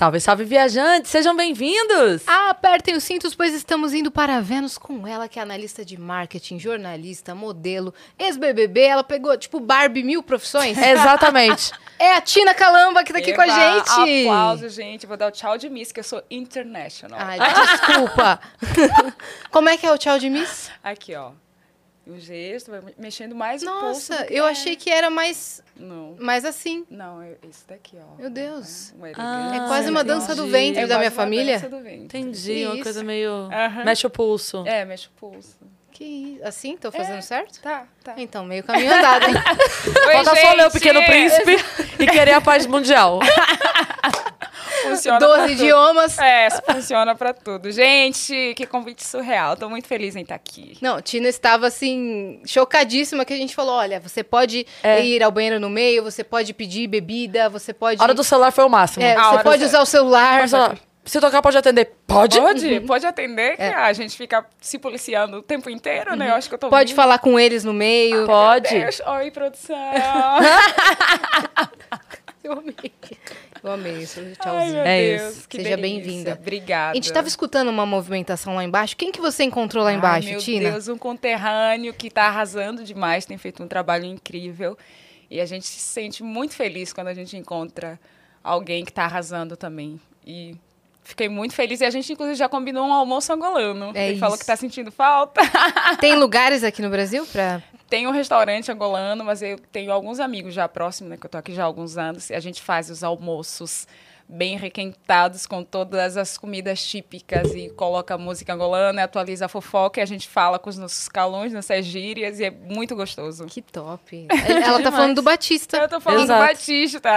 Salve, salve, viajantes! Sejam bem-vindos! Apertem os cintos, pois estamos indo para Vênus com ela, que é analista de marketing, jornalista, modelo, ex-BBB. Ela pegou, tipo, Barbie mil profissões. Exatamente. É a Tina Calamba que tá aqui Eba, com a gente. Aplauso, gente. Vou dar o tchau de Miss, que eu sou international. Ai, desculpa. Como é que é o tchau de Miss? Aqui, ó. O gesto, vai mexendo mais o pulso. Nossa, eu é. achei que era mais, Não. mais assim. Não, é esse daqui, ó. Meu Deus. É, um É quase uma entendi. dança do ventre É da minha quase uma família. dança do ventre. Entendi, uma Isso. coisa meio. Mexe o pulso. É, mexe o pulso. Que isso? Assim? Tô fazendo É. certo? Tá, tá. Então, meio caminho andado, hein? Oi, Falta só ler o! Pequeno Príncipe e querer a paz mundial. Funciona pra Doze tudo. idiomas. É, isso funciona pra tudo. Gente, que convite surreal. Tô muito feliz em estar aqui. Não, Tina estava assim, chocadíssima que a gente falou: olha, você pode É. ir ao banheiro no meio, você pode pedir bebida, você pode. A hora do celular foi o máximo. É, A você pode usar o celular. Mas, ó, se tocar, pode atender. Pode? Pode? Pode atender, que É. a gente fica se policiando o tempo inteiro, né? Eu acho que eu tô Pode vindo. falar com eles no meio. Pode. Deus. Oi, produção. Eu amei. Eu amei isso. Ai, Tchauzinho. meu É Deus. isso. que Seja bem-vinda. Obrigada. A gente estava escutando uma movimentação lá embaixo. Quem que você encontrou lá embaixo, Ai, meu Tina? Deus, um conterrâneo que está arrasando demais, tem feito um trabalho incrível. E a gente se sente muito feliz quando a gente encontra alguém que está arrasando também. E fiquei muito feliz. E a gente, inclusive, já combinou um almoço angolano. É Ele falou isso. que está sentindo falta. Tem lugares aqui no Brasil pra. Tem um restaurante angolano, mas eu tenho alguns amigos já próximos, né? Que eu tô aqui já há alguns anos. E a gente faz os almoços bem requentados com todas as comidas típicas e coloca música angolana, atualiza a fofoca e a gente fala com os nossos calões, nossas gírias e é muito gostoso. Que top. Ela tá falando do Batista. Eu tô falando Exato. do Batista.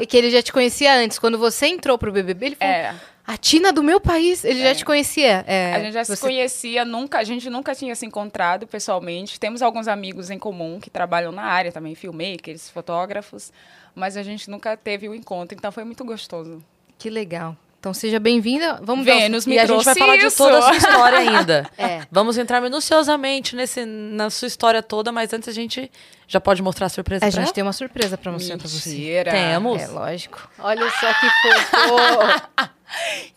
E que ele já te conhecia antes. Quando você entrou pro BBB, ele falou: É. A Tina do meu país, ele já É. te conhecia. É, A gente já se você- conhecia, nunca, a gente nunca tinha se encontrado pessoalmente. Temos alguns amigos em comum que trabalham na área também, filmmakers, fotógrafos, mas a gente nunca teve o encontro, então foi muito gostoso. Que legal. Então seja bem-vinda. Vamos dar me e a gente vai falar de isso. toda a sua história ainda. É. Vamos entrar minuciosamente nesse, na sua história toda, mas antes a gente já pode mostrar a surpresa A pra gente ela? tem uma surpresa pra mostrar pra você. Temos. É lógico. Olha só que fofo.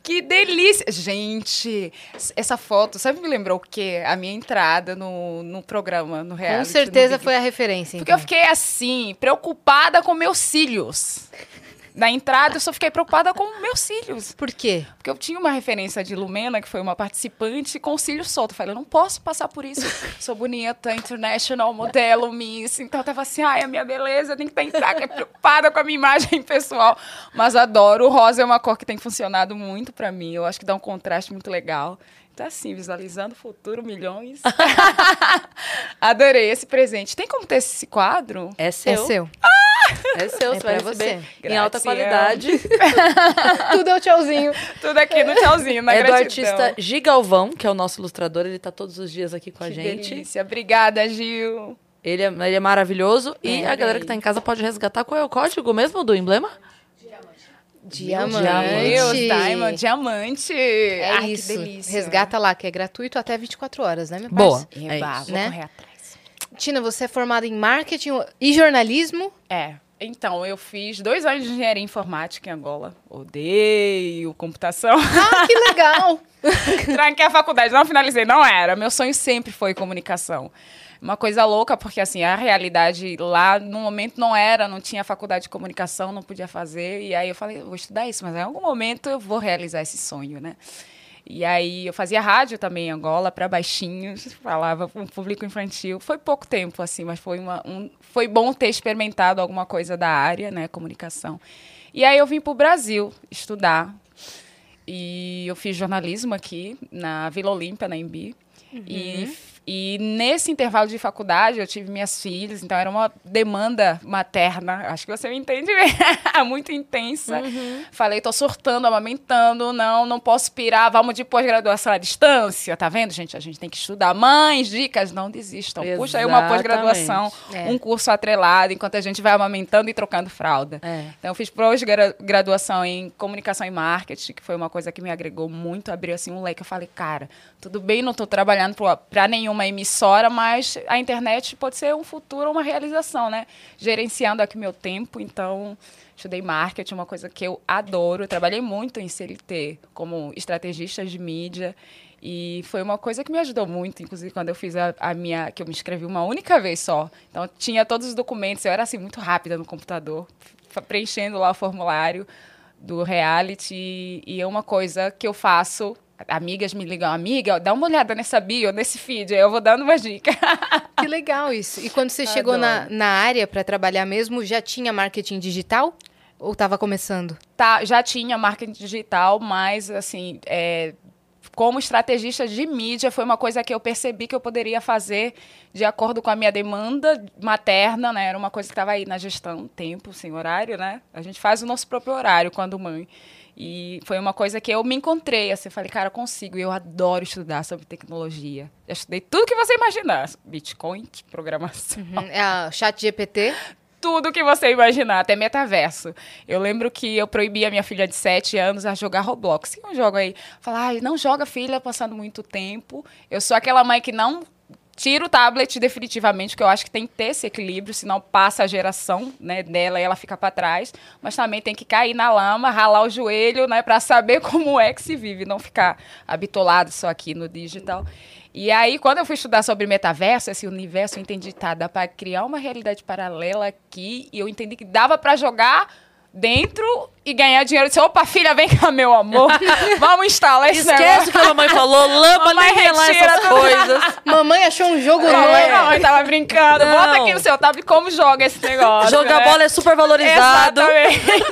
Que delícia! Gente, essa foto, sabe me lembrou o quê? A minha entrada no, no programa, no reality. Com certeza foi a referência. Porque eu então. fiquei assim, preocupada com meus cílios. Na entrada, eu só fiquei preocupada com meus cílios. Por quê? Porque eu tinha uma referência de Lumena, que foi uma participante, com cílios soltos. Eu falei, eu não posso passar por isso. Sou bonita, international, modelo, miss. Então eu tava assim, ai, a minha beleza, tem que tentar, que é preocupada com a minha imagem pessoal. Mas adoro. O rosa é uma cor que tem funcionado muito pra mim. Eu acho que dá um contraste muito legal. Então, assim, visualizando o futuro, milhões. Adorei esse presente. Tem como ter esse quadro? É seu. É seu. É seu, É você vai você. em alta qualidade. Tudo é o tchauzinho. Tudo aqui no tchauzinho, na é do gratidão. artista Gigalvão, que é o nosso ilustrador. Ele tá todos os dias aqui com a Que gente. delícia. Obrigada, Gil. Ele é, ele é maravilhoso. E É, a galera bem. que tá em casa pode resgatar. Qual é o código mesmo do emblema? Diamante. Deus, Diamond, diamante. É Ai, isso. que delícia. Resgata lá, que é gratuito até 24 horas, né, meu Boa. parceiro? É Eba, isso. vou Né? correr atrás. Tina, você é formada em marketing e jornalismo. É. Então, eu fiz dois anos de engenharia informática em Angola. Odeio computação. Ah, que legal! Tranquei a faculdade, não finalizei, não era. Meu sonho sempre foi comunicação. Uma coisa louca, porque assim, a realidade lá no momento não era, não tinha faculdade de comunicação, não podia fazer. E aí eu falei, vou estudar isso, mas em algum momento eu vou realizar esse sonho, né? E aí eu fazia rádio também em Angola para baixinhos, falava para um público infantil. Foi pouco tempo assim, mas foi uma um, foi bom ter experimentado alguma coisa da área, né, comunicação. E aí eu vim para o Brasil estudar. E eu fiz jornalismo aqui na Vila Olímpia, na Embi. E, e nesse intervalo de faculdade eu tive minhas filhas, então era uma demanda materna, acho que você me entende bem, muito intensa. Falei, tô surtando, amamentando, não, não posso pirar, vamos de pós-graduação à distância, tá vendo, gente? A gente tem que estudar. Mães, dicas, não desistam. Puxa aí uma pós-graduação, É. um curso atrelado, enquanto a gente vai amamentando e trocando fralda. É. Então, eu fiz pós-graduação em comunicação e marketing, que foi uma coisa que me agregou muito, abriu assim um leque. Eu falei, cara, tudo bem, não estou trabalhando para nenhuma uma emissora, mas a internet pode ser um futuro, uma realização, né? Gerenciando aqui meu tempo, então estudei marketing, uma coisa que eu adoro. Eu trabalhei muito em CLT como estrategista de mídia e foi uma coisa que me ajudou muito, inclusive quando eu fiz a, a, minha, que eu me inscrevi uma única vez só. Então tinha todos os documentos, eu era assim muito rápida no computador, preenchendo lá o formulário do reality e é uma coisa que eu faço amigas me ligam, amiga, dá uma olhada nessa bio, nesse feed, aí eu vou dando uma dica. Que legal isso. E quando você Adoro. chegou na, na área para trabalhar mesmo, já tinha marketing digital? Ou estava começando? Tá, já tinha marketing digital, mas assim, é, como estrategista de mídia, foi uma coisa que eu percebi que eu poderia fazer de acordo com a minha demanda materna, né? Era uma coisa que estava aí na gestão, tempo, sem horário, né? A gente faz o nosso próprio horário quando mãe. E foi uma coisa que eu me encontrei, assim, falei, cara, eu consigo. Eu adoro estudar sobre tecnologia. Já estudei tudo que você imaginar. Bitcoin, programação. Uhum. É a chat GPT? tudo que você imaginar, até metaverso. Eu lembro que eu proibia minha filha de 7 anos a jogar Roblox. E um jogo aí, falar, ah, não joga filha passando muito tempo. Eu sou aquela mãe que não tira o tablet definitivamente, porque eu acho que tem que ter esse equilíbrio, senão passa a geração né, dela e ela fica para trás. Mas também tem que cair na lama, ralar o joelho, né, para saber como é que se vive, não ficar habitolado só aqui no digital. E aí, quando eu fui estudar sobre metaverso, esse universo, eu entendi, tá, dá para criar uma realidade paralela aqui, e eu entendi que dava para jogar dentro e ganhar dinheiro. Eu disse, opa, filha, vem cá, meu amor. Vamos instalar esse Esquece negócio. o que a mamãe falou, lama nem relar essas coisas. mamãe achou um jogo novo. Mamãe, mamãe tava brincando. Não. Bota aqui no seu tablet como joga esse negócio. Jogar né? bola é super valorizado. Exatamente.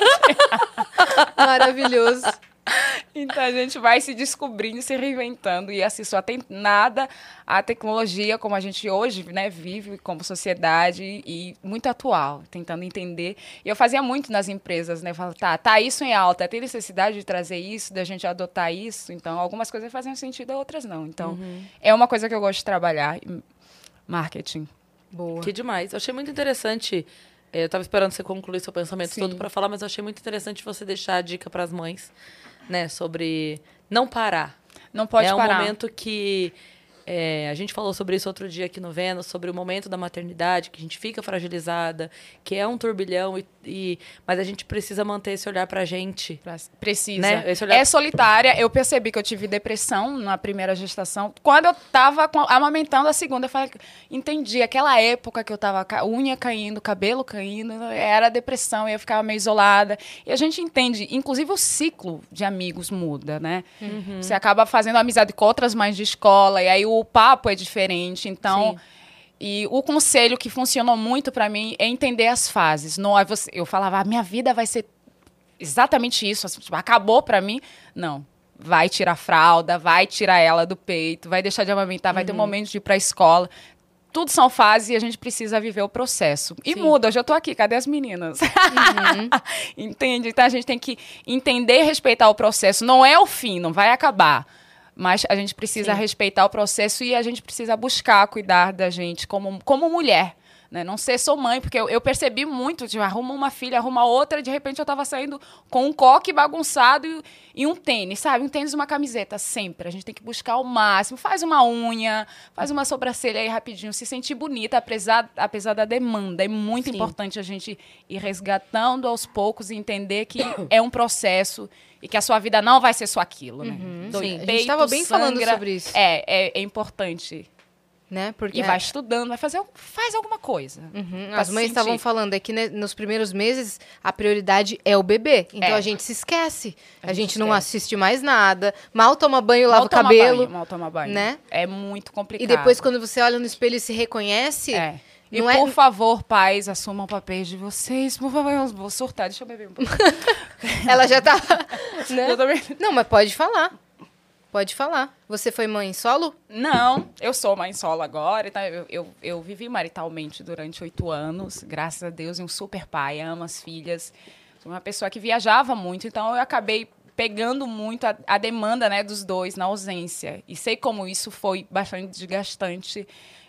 Maravilhoso. Então a gente vai se descobrindo, se reinventando e assim só tem nada a tecnologia como a gente hoje, né, vive como sociedade e muito atual, tentando entender. E eu fazia muito nas empresas, né, falava, tá, tá isso em alta, tem necessidade de trazer isso, da gente adotar isso. Então algumas coisas faziam sentido, outras não. Então uhum. é uma coisa que eu gosto de trabalhar, marketing. Boa. Que demais. Eu achei muito interessante eh, eu estava esperando você concluir seu pensamento Sim. todo para falar, mas eu achei muito interessante você deixar a dica para as mães né? Sobre não parar. Não pode é parar. É um momento que é, a gente falou sobre isso outro dia aqui no Vênus, sobre o momento da maternidade, que a gente fica fragilizada, que é um turbilhão, e, e mas a gente precisa manter esse olhar pra gente. Precisa. Né? Olhar... É solitária. Eu percebi que eu tive depressão na primeira gestação. Quando eu tava amamentando a segunda, eu falei, entendi. Aquela época que eu tava unha caindo, cabelo caindo, era depressão, e eu ficava meio isolada. E a gente entende, inclusive o ciclo de amigos muda, né? Uhum. Você acaba fazendo amizade com outras mães de escola, e aí o o papo é diferente. Então. Sim. E o conselho que funcionou muito para mim é entender as fases. Não, é eu falava, a minha vida vai ser exatamente isso, assim, tipo, acabou para mim. Não. Vai tirar fralda, vai tirar ela do peito, vai deixar de amamentar, uhum. vai ter um uhum. momento de ir para a escola. Tudo são fases e a gente precisa viver o processo. E Sim. muda, hoje eu tô aqui, cadê as meninas? Uhum. Entende? Então a gente tem que entender e respeitar o processo. Não é o fim, não vai acabar mas a gente precisa Sim. respeitar o processo e a gente precisa buscar cuidar da gente como, como mulher. Né? Não ser só mãe, porque eu, eu percebi muito, tipo, arruma uma filha, arruma outra, de repente eu estava saindo com um coque bagunçado e, e, um tênis, sabe? Um tênis e uma camiseta, sempre. A gente tem que buscar o máximo. Faz uma unha, faz uma sobrancelha aí rapidinho, se sentir bonita, apesar, apesar da demanda. É muito Sim. importante a gente ir resgatando aos poucos e entender que é um processo e que a sua vida não vai ser só aquilo, né? Uhum, sim, a gente estava bem sangra, falando sobre isso. É, é, é importante. Né? Porque e vai estudando, vai fazer faz alguma coisa. Uhum. As mães estavam falando é que né, nos primeiros meses a prioridade é o bebê. Então é. a gente se esquece. A, a gente, gente, não assiste mais nada. Mal toma banho, mal lava o cabelo. Banho, mal toma banho. Né? É muito complicado. E depois, quando você olha no espelho e se reconhece. É e não por é... favor, pais, assumam papéis de vocês. Por favor, eu vou surtar. Deixa eu beber um pouco. Ela já tá. Né? Não, mas pode falar. Pode falar. Você foi mãe solo? Não, eu sou mãe solo agora. Tá? Eu, eu, eu vivi maritalmente durante oito anos, graças a Deus, e um super pai, amo as filhas. Sou uma pessoa que viajava muito, então eu acabei pegando muito a, a demanda né, dos dois na ausência. E sei como isso foi bastante desgastante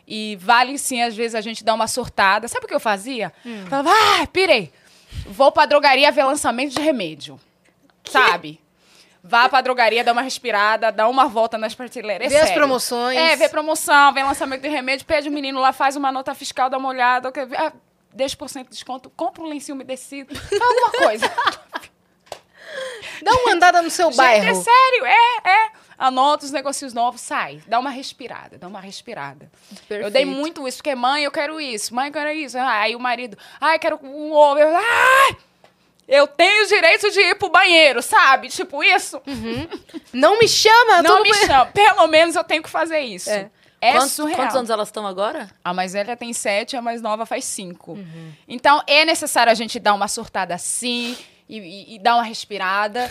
e vale sim, às vezes, a gente dar uma surtada. Sabe o que eu fazia? Hum. Falava, ah, pirei. Vou pra drogaria ver lançamento de remédio. Que? Sabe? Vá pra drogaria, dá uma respirada, dá uma volta nas prateleiras. É vê sério. as promoções. É, vê promoção, vê lançamento de remédio, pede o menino lá, faz uma nota fiscal, dá uma olhada. Ah, 10% de desconto, compra um lencinho umedecido, faz alguma coisa. Dá uma andada no seu Gente, bairro. É sério, é, é. Anota os negócios novos, sai. Dá uma respirada, dá uma respirada. Perfeito. Eu dei muito isso, porque mãe, eu quero isso, mãe, eu quero isso. Aí o marido, ai, quero um ovo. Eu, ai, eu tenho o direito de ir pro banheiro, sabe? Tipo isso. Uhum. Não me chama, eu Não me banheiro. chama. Pelo menos eu tenho que fazer isso. É. É, Quantos, surreal. quantos anos elas estão agora? A mais velha tem sete, a mais nova faz cinco. Uhum. Então, é necessário a gente dar uma surtada assim e, e- e dar uma respirada.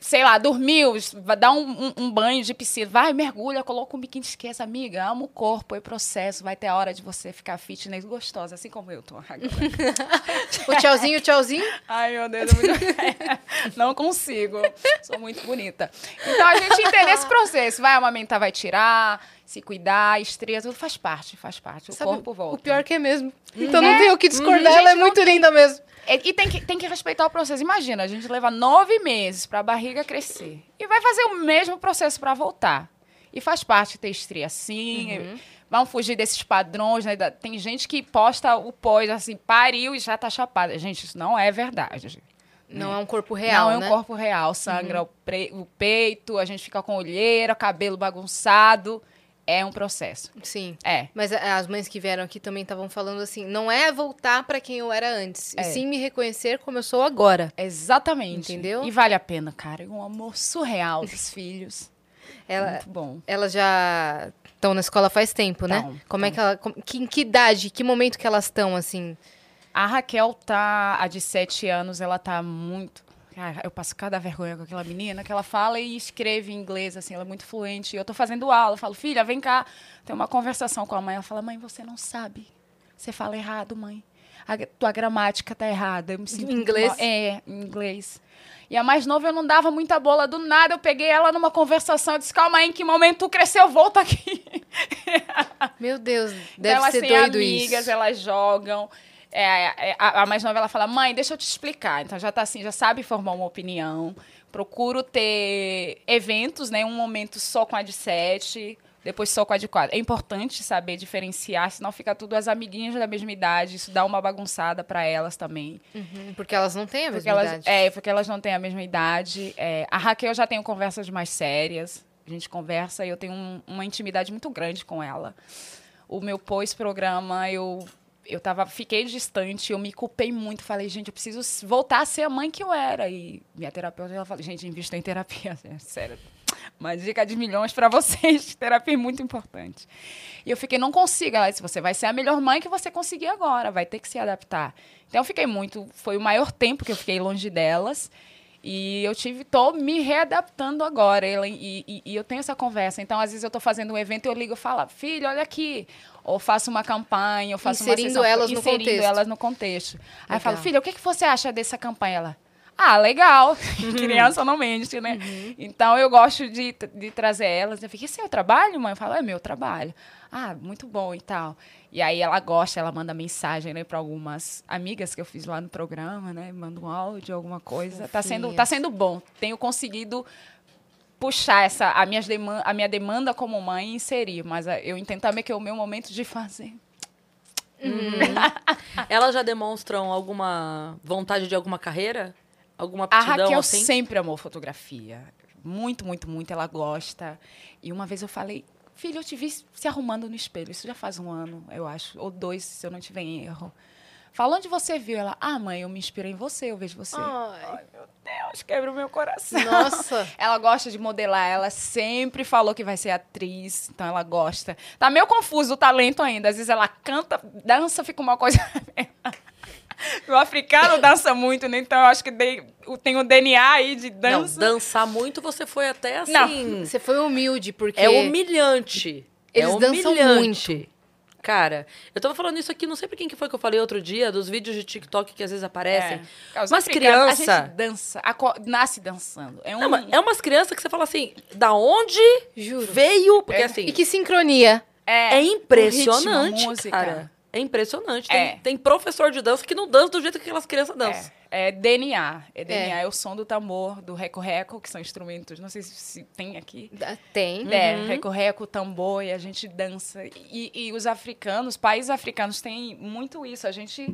Sei lá, dormiu, vai dar um, um- um banho de piscina. Vai, mergulha, coloca um biquíni, esquece, amiga. Ama o corpo, é processo. Vai ter a hora de você ficar fitness gostosa, assim como eu tô agora. O tchauzinho, o tchauzinho. Ai, meu Deus, é muito... não consigo. Sou muito bonita. Então, a gente entender esse processo. Vai amamentar, vai tirar, se cuidar, estria, tudo faz parte, faz parte. O Sabe, corpo volta. O pior que é mesmo. Então não tem o que discordar, Uhum. ela é muito linda mesmo. E tem que, tem que respeitar o processo. Imagina, a gente leva nove meses para a barriga crescer. E vai fazer o mesmo processo para voltar. E faz parte ter estria assim. Uhum. Vamos fugir desses padrões, né? Tem gente que posta o pós, assim, pariu e já tá chapada. Gente, isso não é verdade. Não é um corpo real, não é um né? corpo real. Sangra o, pre- o peito, a gente fica com olheira, cabelo bagunçado. É um processo. Sim. É. Mas as mães que vieram aqui também estavam falando assim, não é voltar pra quem eu era antes, É. e sim me reconhecer como eu sou agora. Exatamente. Entendeu? E vale a pena, cara. É um amor surreal dos filhos. Ela, Muito bom. elas já estão na escola faz tempo, né? Tão, Como é tão. que ela, como- que, em que idade, que momento que elas estão assim? A Raquel tá, a de sete anos, ela tá muito. Cara, eu passo cada vergonha com aquela menina que ela fala e escreve em inglês, assim, ela é muito fluente. E eu tô fazendo aula, eu falo, filha, vem cá. Tem uma conversação com a mãe. Ela fala, mãe, você não sabe. Você fala errado, mãe. A tua gramática tá errada. Eu me sinto Em inglês? mal." É, em inglês. E a mais nova eu não dava muita bola. Do nada eu peguei ela numa conversação. Eu disse, calma aí, em que momento tu cresceu? Volta aqui. Meu Deus, Então, deve elas ser têm doido amigas, isso. elas jogam. É, é, a, a mais nova ela fala, mãe, deixa eu te explicar. Então já tá assim, já sabe formar uma opinião. Procuro ter eventos, né? Um momento só com a de sete, depois só com a de quatro. É importante saber diferenciar, senão fica tudo as amiguinhas da mesma idade. Isso dá uma bagunçada para elas também. Uhum, porque elas não têm a Porque mesma elas, idade. é, porque elas não têm a mesma idade. É, a Raquel já tenho conversas mais sérias. A gente conversa e eu tenho um- uma intimidade muito grande com ela. O meu pós-programa, eu, eu tava, fiquei distante, eu me culpei muito. Falei, gente, eu preciso voltar a ser a mãe que eu era. E minha terapeuta, ela falou, gente, invista em terapia. É sério. Uma dica de milhões para vocês. Terapia é muito importante. E eu fiquei, não consigo. Ela disse, você vai ser a melhor mãe que você conseguir agora. Vai ter que se adaptar. Então, eu fiquei muito... Foi o maior tempo que eu fiquei longe delas. E eu tive, tô me readaptando agora. E, e- e eu tenho essa conversa. Então, às vezes, eu tô fazendo um evento e eu ligo e falo, filho, olha aqui. Ou faço uma campanha, ou faço Inserindo uma sessão, elas no inserindo contexto. elas no contexto. Aí eu falo, Legal. filha, o que, que você acha dessa campanha? Ela, ah, legal. Uhum. Criança não mente, né? Então, eu gosto de, de trazer elas. Eu fico, esse é o trabalho, mãe? Eu falo, é meu trabalho. Ah, muito bom e tal. E aí ela gosta, ela manda mensagem, né, para algumas amigas que eu fiz lá no programa, né? Manda um áudio, alguma coisa. Tá sendo, tá sendo bom. Tenho conseguido puxar essa a, minhas deman a minha demanda como mãe e inserir, mas ah, eu entendo também que é o meu momento de fazer. Elas já demonstram alguma vontade de alguma carreira? Alguma A aptidão Raquel assim? sempre amou fotografia. Muito, muito, muito. Ela gosta. E uma vez eu falei, filha, eu te vi se arrumando no espelho. Isso já faz um ano, eu acho. Ou dois, se eu não tiver em erro. Fala onde você viu. Ela, ah, mãe, eu me inspirei em você, eu vejo você. Ai, Meu Deus, quebra o meu coração. nossa. Ela gosta de modelar, ela sempre falou que vai ser atriz, então ela gosta. Tá meio confuso o talento ainda. Às vezes ela canta, dança, fica uma coisa. o africano dança muito, né? Então eu acho que dei- tem o DNA aí de Não, dança. dançar muito você foi até assim. Não, Você foi humilde, porque... É humilhante. Eles é dançam humilhante. Cara, eu tava falando isso aqui, não sei pra quem que foi que eu falei outro dia, dos vídeos de TikTok que às vezes aparecem. É. Criança- A gente dança, nasce dançando. É um. Não, é umas crianças que você fala assim, da onde Juro. veio? Porque É. assim, E que sincronia. é impressionante, ritmo, a música. cara. É impressionante. Tem, é. tem professor de dança que não dança do jeito que aquelas crianças dançam. É, é DNA. É DNA, é. é. o som do tambor, do reco-reco, que são instrumentos, não sei se, se tem aqui. Tem. É, uhum. reco-reco, tambor, e a gente dança. E, e os africanos, países africanos têm muito isso. A gente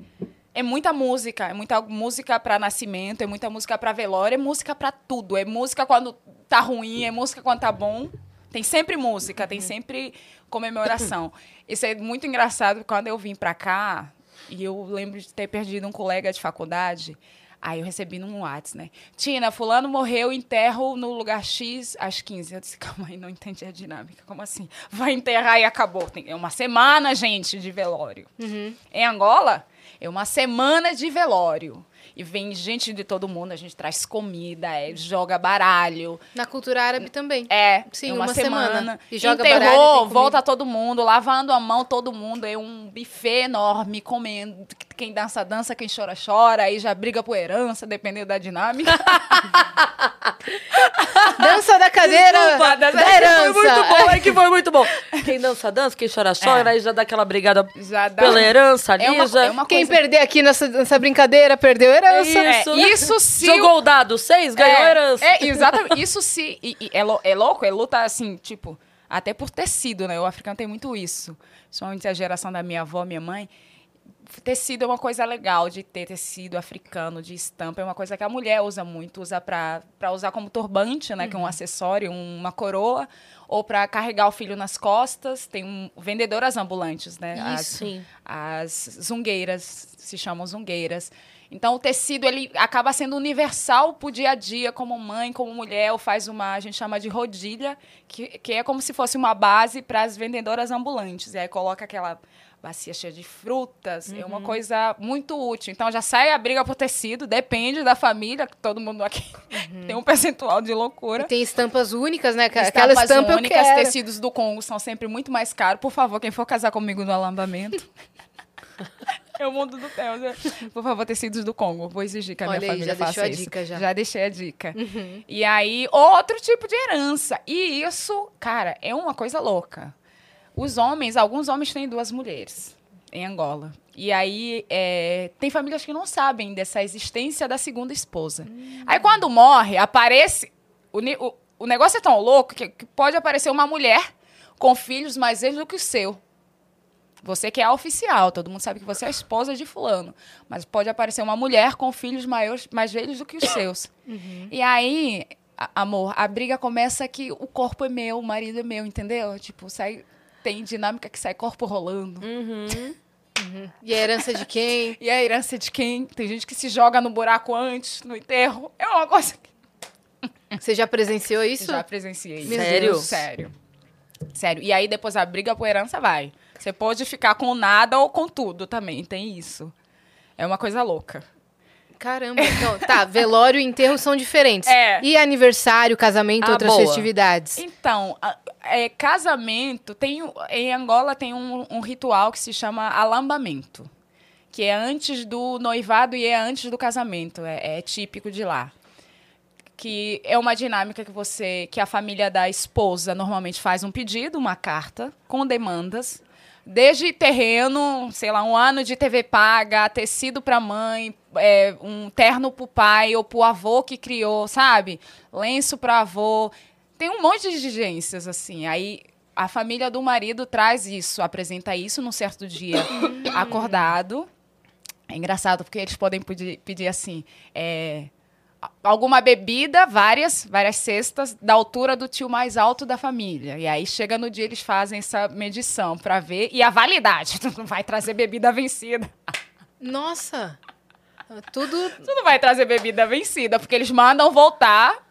é muita música, é muita música para nascimento, é muita música para velório, é música para tudo. É música quando tá ruim, é música quando tá bom. Tem sempre música, tem sempre comemoração. Isso é muito engraçado quando eu vim para cá e eu lembro de ter perdido um colega de faculdade. Aí eu recebi num WhatsApp, né? Tina, fulano morreu, enterro no lugar X às 15. Eu disse, calma aí, não entendi a dinâmica. Como assim? Vai enterrar e acabou. Tem uma semana, gente, de velório. Uhum. Em Angola, é uma semana de velório. E vem gente de todo mundo, a gente traz comida, é, joga baralho. Na cultura árabe também. É, Sim, uma, uma semana. semana. E joga Enterrou, baralho, volta todo mundo, lavando a mão todo mundo, é um buffet enorme, comendo. Quem dança, dança, quem chora, chora, aí já briga por herança, dependendo da dinâmica. dança da cadeira Desculpa, da, da herança. Foi muito bom, é que foi muito bom. Quem dança, dança, quem chora, chora, é. aí já dá aquela brigada já dá. pela herança ali. É uma, já... É uma quem perder aqui nessa, nessa brincadeira, perdeu herança. Isso, é, isso se. Jogou o dado seis, ganhou é, herança. É, exatamente. Isso se. E, e, é, é louco, é luta assim, tipo, até por tecido, né? O africano tem muito isso. Principalmente a geração da minha avó, minha mãe tecido é uma coisa legal de ter tecido africano, de estampa. É uma coisa que a mulher usa muito, usa para usar como turbante, né? Uhum. Que é um uhum. acessório, uma coroa. Ou para carregar o filho nas costas. Tem um, vendedoras ambulantes, né? Isso. As, as zungueiras, se chamam zungueiras. Então, o tecido ele acaba sendo universal para o dia a dia, como mãe, como mulher, ou faz uma, a gente chama de rodilha, que, que é como se fosse uma base para as vendedoras ambulantes. E aí coloca aquela bacia cheia de frutas, uhum. é uma uhum. coisa muito útil. Então já sai a briga por tecido, depende da família, todo mundo aqui uhum. tem um percentual de loucura. E tem estampas únicas, né? Aquela estampas estampa únicas, tecidos do Congo são sempre muito mais caros. Por favor, quem for casar comigo no alambamento. É o mundo do Theo. Né? Por favor, tecidos do Congo. Vou exigir que a Olha minha aí, família já faça isso. Dica, já. já deixei a dica. Uhum. E aí, outro tipo de herança. E isso, cara, é uma coisa louca. Os homens, alguns homens têm duas mulheres em Angola. E aí é, tem famílias que não sabem dessa existência da segunda esposa. Hum. Aí quando morre, aparece. O, o, o negócio é tão louco que, que, pode aparecer uma mulher com filhos mais velhos do que o seu. Você que é a oficial, todo mundo sabe que você é a esposa de fulano. Mas pode aparecer uma mulher com filhos maiores, mais velhos do que os seus. Uhum. E aí, amor, a briga começa que o corpo é meu, o marido é meu, entendeu? Tipo, sai tem dinâmica que sai corpo rolando. Uhum. Uhum. E a herança de quem? e a herança de quem? Tem gente que se joga no buraco antes, no enterro. É uma coisa que... Você já presenciou isso? Já presenciei. Sério? Sério. Sério. E aí depois a briga por herança vai. Você pode ficar com nada ou com tudo também. Tem isso. É uma coisa louca. Caramba, então, tá, velório e enterro são diferentes. É. E aniversário, casamento, ah, outras boa. festividades? Então, é, casamento, tem, em Angola tem um, um, ritual que se chama alambamento, que é antes do noivado e é antes do casamento, é, é típico de lá. Que é uma dinâmica que você, que a família da esposa normalmente faz um pedido, uma carta com demandas, desde terreno, sei lá, um ano de TV paga, tecido para mãe, é, um terno para o pai ou para o avô que criou, sabe? Lenço para avô. Tem um monte de exigências, assim. Aí a família do marido traz isso, apresenta isso num certo dia acordado. É engraçado, porque eles podem pedir, pedir assim. É, alguma bebida, várias, várias cestas, da altura do tio mais alto da família. E aí chega no dia, eles fazem essa medição para ver. E a validade. Tu não vai trazer bebida vencida. Nossa! Tudo. Tu não vai trazer bebida vencida, porque eles mandam voltar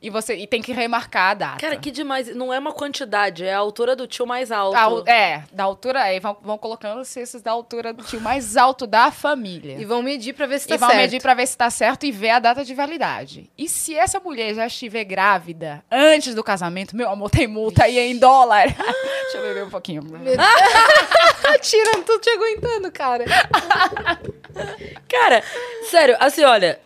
e você e tem que remarcar a data. Cara, que demais. Não é uma quantidade, é a altura do tio mais alto. é, da altura. Aí vão, vão colocando os cestos da altura do tio mais alto da família. E vão medir pra ver se tá certo. E vão medir pra ver se tá certo e ver a data de validade. E se essa mulher já estiver grávida antes do casamento, meu amor, tem multa aí em dólar. Deixa eu beber um pouquinho. Tirando, tô te aguentando, cara. cara, sério, assim, olha.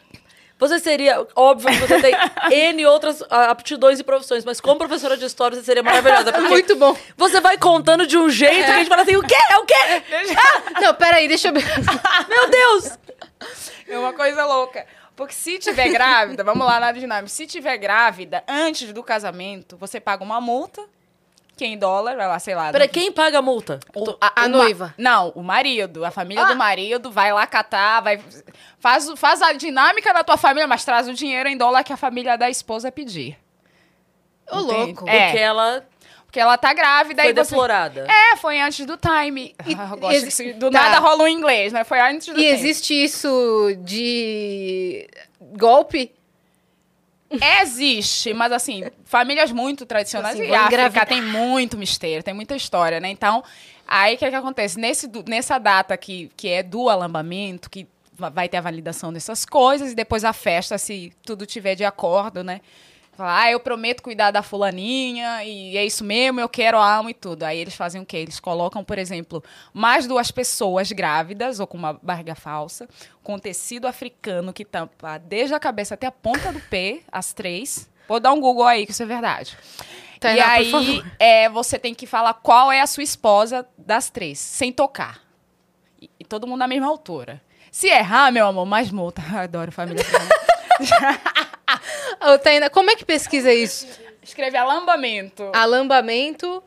Você seria, óbvio que você tem N outras aptidões e profissões, mas como professora de história você seria maravilhosa. Muito bom. Você vai contando de um jeito é. que a gente fala assim, o quê? É o quê? Ah! Não, peraí, deixa eu... Meu Deus! É uma coisa louca. Porque se tiver grávida, vamos lá na dinâmica, se tiver grávida antes do casamento, você paga uma multa que em dólar, vai lá, sei lá. Peraí, quem paga a multa? O, a, a noiva. Não, o marido. A família ah. do marido vai lá catar, vai. Faz, faz a dinâmica da tua família, mas traz o dinheiro em dólar que a família da esposa pedir. Ô, louco. É. Porque ela porque ela tá grávida foi e você... É, foi antes do time. E, ah, gosto ex... do tá. nada rola um inglês, né? Foi antes do E existe isso de golpe? Existe, mas assim, famílias muito tradicionais assim, e África engravidar. tem muito mistério, tem muita história, né? Então, aí o que, é que acontece? Nesse, nessa data que, que é do alambamento, que vai ter a validação dessas coisas, e depois a festa, se tudo tiver de acordo, né? Falar, ah, eu prometo cuidar da fulaninha, e é isso mesmo, eu quero, a amo e tudo. Aí eles fazem o quê? Eles colocam, por exemplo, mais duas pessoas grávidas, ou com uma barriga falsa, com tecido africano que tampa desde a cabeça até a ponta do pé, as três. Vou dar um Google aí, que isso é verdade. Tá, e aí, é, você tem que falar qual é a sua esposa das três, sem tocar. E, e todo mundo na mesma altura. Se errar, meu amor, mais multa. Adoro família. Taina, como é que pesquisa isso? Escreve alambamento. Alambamento.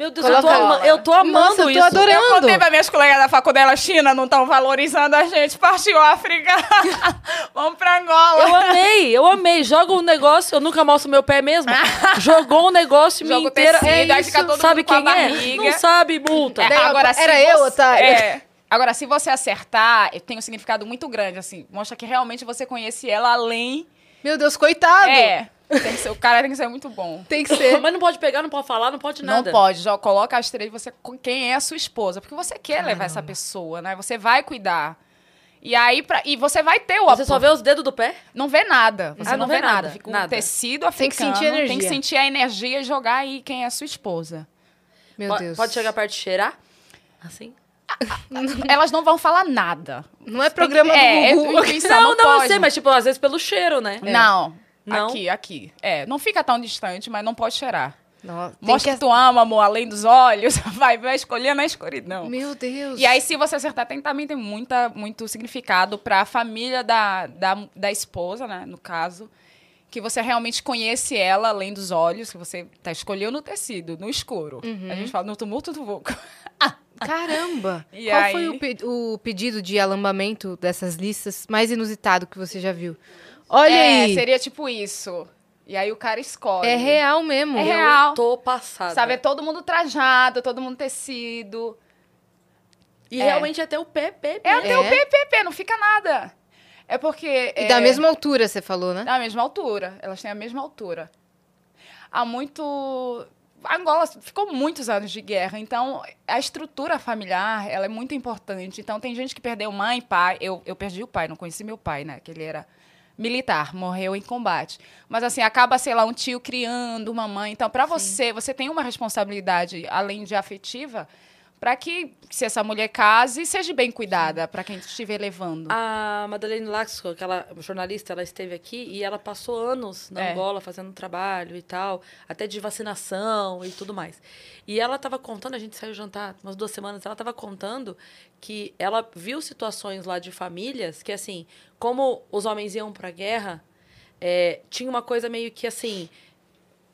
Meu Deus, eu tô, eu tô, amando Nossa, eu tô isso. adorando. Eu contei pra minhas colegas da faculdade China, não estão valorizando a gente. Partiu África. Vamos pra Angola. Eu amei, eu amei. Joga um negócio, eu nunca mostro meu pé mesmo. Jogou um negócio Joga inteira. Tecido, é isso. sabe quem é? Não sabe, multa. É, agora, Era eu, otário. É. Agora, se você acertar, tem um significado muito grande, assim. Mostra que realmente você conhece ela além meu Deus, coitado! É. Tem que ser, o cara tem que ser muito bom. Tem que ser. Mas não pode pegar, não pode falar, não pode nada. Não pode. Já coloca as três, você, quem é a sua esposa. Porque você quer Caramba. levar essa pessoa, né? Você vai cuidar. E aí, pra, e você vai ter o Você só vê os dedos do pé? Não vê nada. Você ah, não, não, vê nada. nada. Fica um nada. tecido africano. Tem que sentir energia. Tem que sentir a energia e jogar aí quem é a sua esposa. Meu Deus. Pode chegar perto de cheirar? Assim? Elas não vão falar nada. Não é programa que, do Google. É, não, não, não eu sei, mas tipo, às vezes pelo cheiro, né? É. Não. Não. Aqui, aqui. É, não fica tão distante, mas não pode cheirar. Não, Mostra que... que tu ama, amor, além dos olhos. Vai, vai escolher na escuridão. Meu Deus. E aí, se você acertar, tem, também tem muita, muito significado para a família da, da, da esposa, né? No caso. Que você realmente conhece ela além dos olhos, que você tá escolhendo no tecido, no escuro. Uhum. A gente fala no tumulto do vulco. Caramba! E Qual aí... foi o, pe o, pedido de alambamento dessas listas mais inusitado que você já viu? Olha é, aí! seria tipo isso. E aí o cara escolhe. É real mesmo. É real. Eu tô passada. Sabe, é todo mundo trajado, todo mundo tecido. E é. realmente até o pé, pé, pé. É até é. o pé, pé, pé, não fica nada. É porque... E é... da mesma altura, você falou, né? Da mesma altura. Elas têm a mesma altura. Há muito Angola ficou muitos anos de guerra, então a estrutura familiar ela é muito importante. Então tem gente que perdeu mãe, pai. Eu, eu perdi o pai, não conheci meu pai, né? Que ele era militar, morreu em combate. Mas assim, acaba, sei lá, um tio criando uma mãe. Então, para você, você tem uma responsabilidade, além de afetiva, para que, se essa mulher case, seja bem cuidada para quem estiver levando. A Madeleine Laxo, aquela jornalista, ela esteve aqui e ela passou anos na é. Angola fazendo trabalho e tal, até de vacinação e tudo mais. E ela estava contando, a gente saiu jantar umas duas semanas, ela estava contando que ela viu situações lá de famílias que, assim, como os homens iam para a guerra, é, tinha uma coisa meio que assim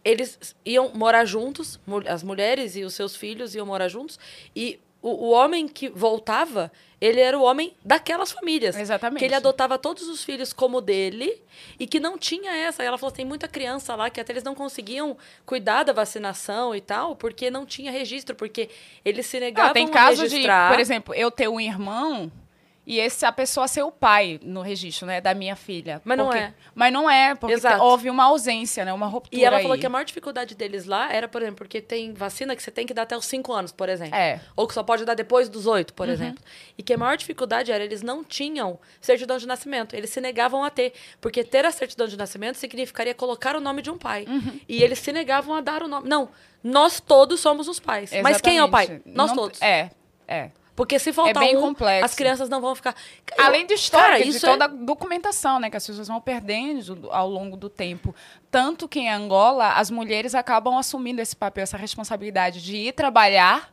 eles iam morar juntos, as mulheres e os seus filhos iam morar juntos, e o, o, homem que voltava, ele era o homem daquelas famílias. Exatamente. Que ele adotava todos os filhos como dele e que não tinha essa. E ela falou: tem muita criança lá que até eles não conseguiam cuidar da vacinação e tal, porque não tinha registro, porque eles se negavam ah, tem caso a registrar. de, por exemplo, eu ter um irmão e esse a pessoa ser o pai no registro, né, da minha filha. Mas porque, não é. Mas não é, porque Exato. houve uma ausência, né, uma ruptura E ela aí. falou que a maior dificuldade deles lá era, por exemplo, porque tem vacina que você tem que dar até os 5 anos, por exemplo. É. Ou que só pode dar depois dos 8, por uhum. exemplo. E que a maior dificuldade era eles não tinham certidão de nascimento. Eles se negavam a ter, porque ter a certidão de nascimento significaria colocar o nome de um pai. Uhum. E eles se negavam a dar o nome. Não, nós todos somos os pais. Exatamente. Mas quem é o pai? Nós não, todos. É, é. Porque se faltar é bem um, complexo. as crianças não vão ficar... Além do histórico, de toda é... a documentação, né? Que as pessoas vão perdendo ao longo do tempo. Tanto que em Angola, as mulheres acabam assumindo esse papel, essa responsabilidade de ir trabalhar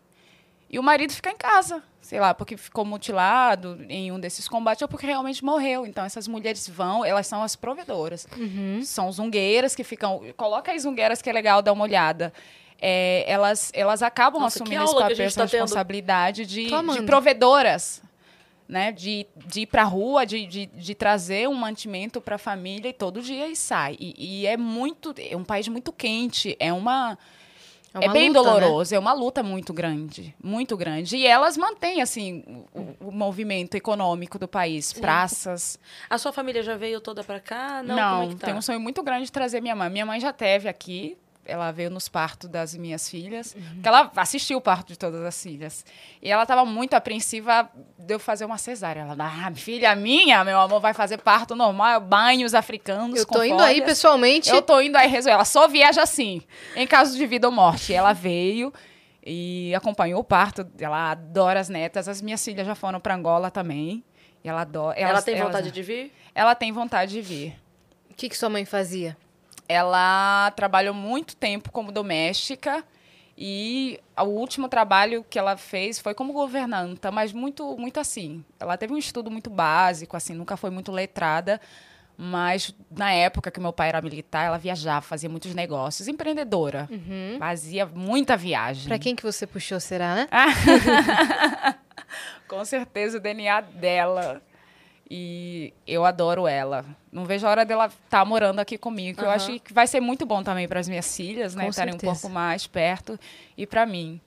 e o marido ficar em casa sei lá, porque ficou mutilado em um desses combates ou porque realmente morreu. Então, essas mulheres vão, elas são as provedoras. Uhum. São zungueiras que ficam. Coloca as zungueiras que é legal dar uma olhada. É, elas, elas acabam Nossa, assumindo esse papel, essa tá responsabilidade de, de, provedoras. Né, de, de ir para a rua, de, de, de, trazer um mantimento para a família e todo dia e sai. E, e é muito. É um país muito quente, é uma é, é bem luta, doloroso, né? é uma luta muito grande, muito grande. E elas mantêm, assim, o, o movimento econômico do país, Sim. praças. A sua família já veio toda para cá? Não, Não é tá? tem um sonho muito grande de trazer minha mãe. Minha mãe já teve aqui, ela veio nos partos das minhas filhas, uhum. porque ela assistiu o parto de todas as filhas. E ela estava muito apreensiva de eu fazer uma cesárea. Ela, ah, filha minha, meu amor, vai fazer parto normal, banhos africanos. Eu tô indo folhas. aí pessoalmente. Eu tô indo aí resolver. Ela só viaja assim, em caso de vida ou morte. Ela veio e acompanhou o parto. Ela adora as netas. As minhas filhas já foram para Angola também. E ela adora. Elas, ela tem vontade elas, de vir? Ela tem vontade de vir. O que, que sua mãe fazia? Ela trabalhou muito tempo como doméstica e o último trabalho que ela fez foi como governanta, mas muito, muito assim. Ela teve um estudo muito básico, assim, nunca foi muito letrada, mas na época que meu pai era militar, ela viajava, fazia muitos negócios, empreendedora, uhum. fazia muita viagem. Para quem que você puxou, será, né? Com certeza o DNA dela. E eu adoro ela. Não vejo a hora dela estar tá morando aqui comigo. Uhum. Eu acho que vai ser muito bom também para as minhas filhas, né? Estarem um pouco mais perto. E para mim.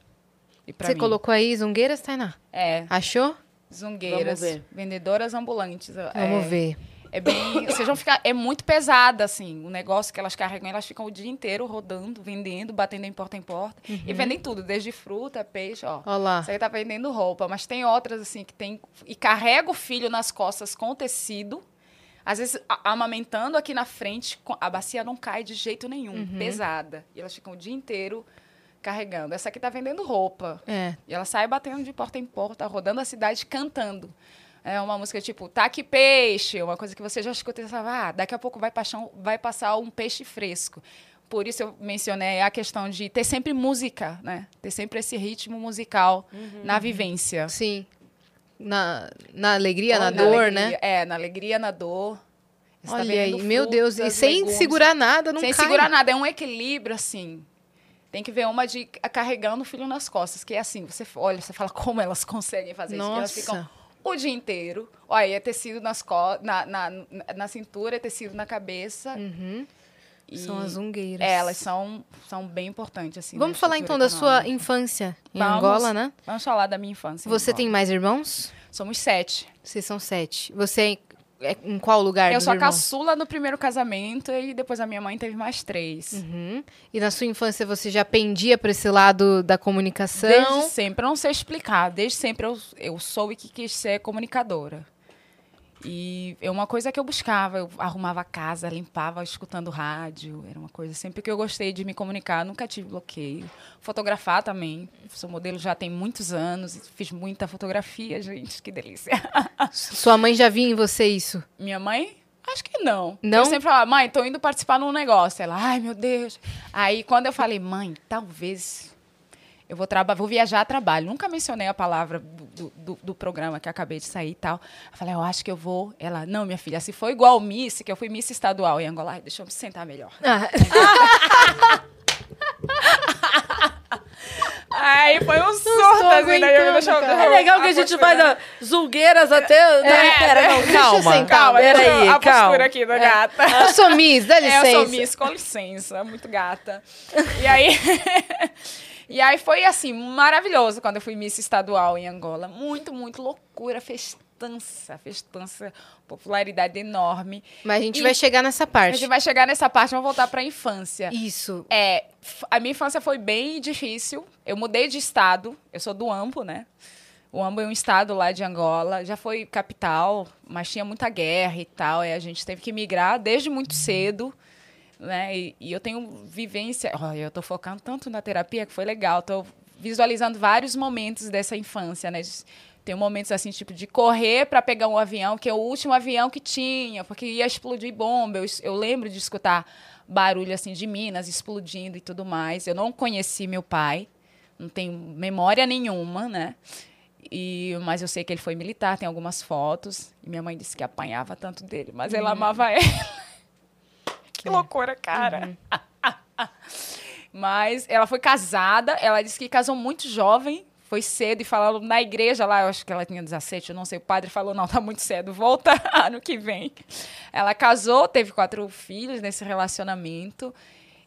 E Você mim. colocou aí Zungueiras, Tainá? É. Achou? Zungueiras. Vendedoras ambulantes. Vamos é. ver é bem. vocês vão ficar. É muito pesada, assim. O negócio que elas carregam, elas ficam o dia inteiro rodando, vendendo, batendo em porta em porta. Uhum. E vendem tudo, desde fruta, peixe, ó. Olá. Isso aí tá vendendo roupa. Mas tem outras, assim, que tem. E carrega o filho nas costas com tecido. Às vezes, amamentando aqui na frente, a bacia não cai de jeito nenhum, uhum. pesada. E elas ficam o dia inteiro carregando. Essa aqui tá vendendo roupa. É. E ela sai batendo de porta em porta, rodando a cidade, cantando. É uma música tipo taque peixe, uma coisa que você já escutou e fala, ah, daqui a pouco vai passar, vai passar um peixe fresco. Por isso eu mencionei a questão de ter sempre música, né? Ter sempre esse ritmo musical uhum. na vivência. Sim. Na, na alegria, na, na dor, alegria, né? É, na alegria, na dor. Você tá Olha tá aí, meu Deus, e sem legumes, segurar nada, não sem cai. segurar nada, é um equilíbrio, assim. Tem que ver uma de carregando o filho nas costas, que é assim, você olha, você fala como elas conseguem fazer Nossa. isso. Elas ficam o dia inteiro. Olha, é tecido nas co na, na, na cintura, é tecido na cabeça. Uhum. São as ungueiras. É, elas são, são bem importantes, assim. Vamos falar então econômica. da sua infância em vamos, Angola, né? Vamos falar da minha infância. Você tem mais irmãos? Somos sete. Vocês são sete. Você é em qual lugar? Eu sou a caçula no primeiro casamento e depois a minha mãe teve mais três. Uhum. E na sua infância você já pendia para esse lado da comunicação? Desde sempre, eu não sei explicar. Desde sempre eu, eu sou e que quis ser comunicadora. E é uma coisa que eu buscava, eu arrumava a casa, limpava escutando rádio, era uma coisa sempre que eu gostei de me comunicar, nunca tive bloqueio. Fotografar também, sou modelo já tem muitos anos, fiz muita fotografia, gente, que delícia. Sua mãe já via em você isso? Minha mãe? Acho que não. Não? Eu sempre falava, mãe, tô indo participar num negócio. Ela, ai, meu Deus. Aí, quando eu falei, mãe, talvez eu vou, vou viajar a trabalho. Nunca mencionei a palavra do, do, do, programa que acabei de sair e tal. Eu falei, eu acho que eu vou. Ela, não, minha filha, se for igual Miss, que eu fui Miss estadual em Angola, deixa eu me sentar melhor. Ah. Aí foi um surto, assim, deixa, É legal que a, a gente faz a zulgueiras até. É, não, é, pera, não, calma. calma, peraí, a calma. postura aqui da é. gata. Eu sou Miss, dá licença. É, eu sou Miss, com licença, muito gata. E aí. E aí foi assim, maravilhoso quando eu fui Miss Estadual em Angola. Muito, muito loucura, festança, festança, popularidade enorme. Mas a gente e vai chegar nessa parte. A gente vai chegar nessa parte, vamos voltar para a infância. Isso. É, a minha infância foi bem difícil. Eu mudei de estado, eu sou do Ampo, né? O Ambo é um estado lá de Angola, já foi capital, mas tinha muita guerra e tal, e a gente teve que migrar desde muito cedo né? E, e eu tenho vivência. Oh, eu estou focando tanto na terapia que foi legal. Estou visualizando vários momentos dessa infância, né? Tem momentos assim, tipo, de correr para pegar um avião, que é o último avião que tinha, porque ia explodir bomba. Eu, eu lembro de escutar barulho assim de minas explodindo e tudo mais. Eu não conheci meu pai, não tenho memória nenhuma, né? E, mas eu sei que ele foi militar, tem algumas fotos. E minha mãe disse que apanhava tanto dele, mas uhum. ela amava ela. Que loucura, cara. Uhum. mas ela foi casada, ela disse que casou muito jovem, foi cedo e falaram na igreja lá, eu acho que ela tinha 17, eu não sei, o padre falou, não, tá muito cedo, volta ano que vem. Ela casou, teve quatro filhos nesse relacionamento,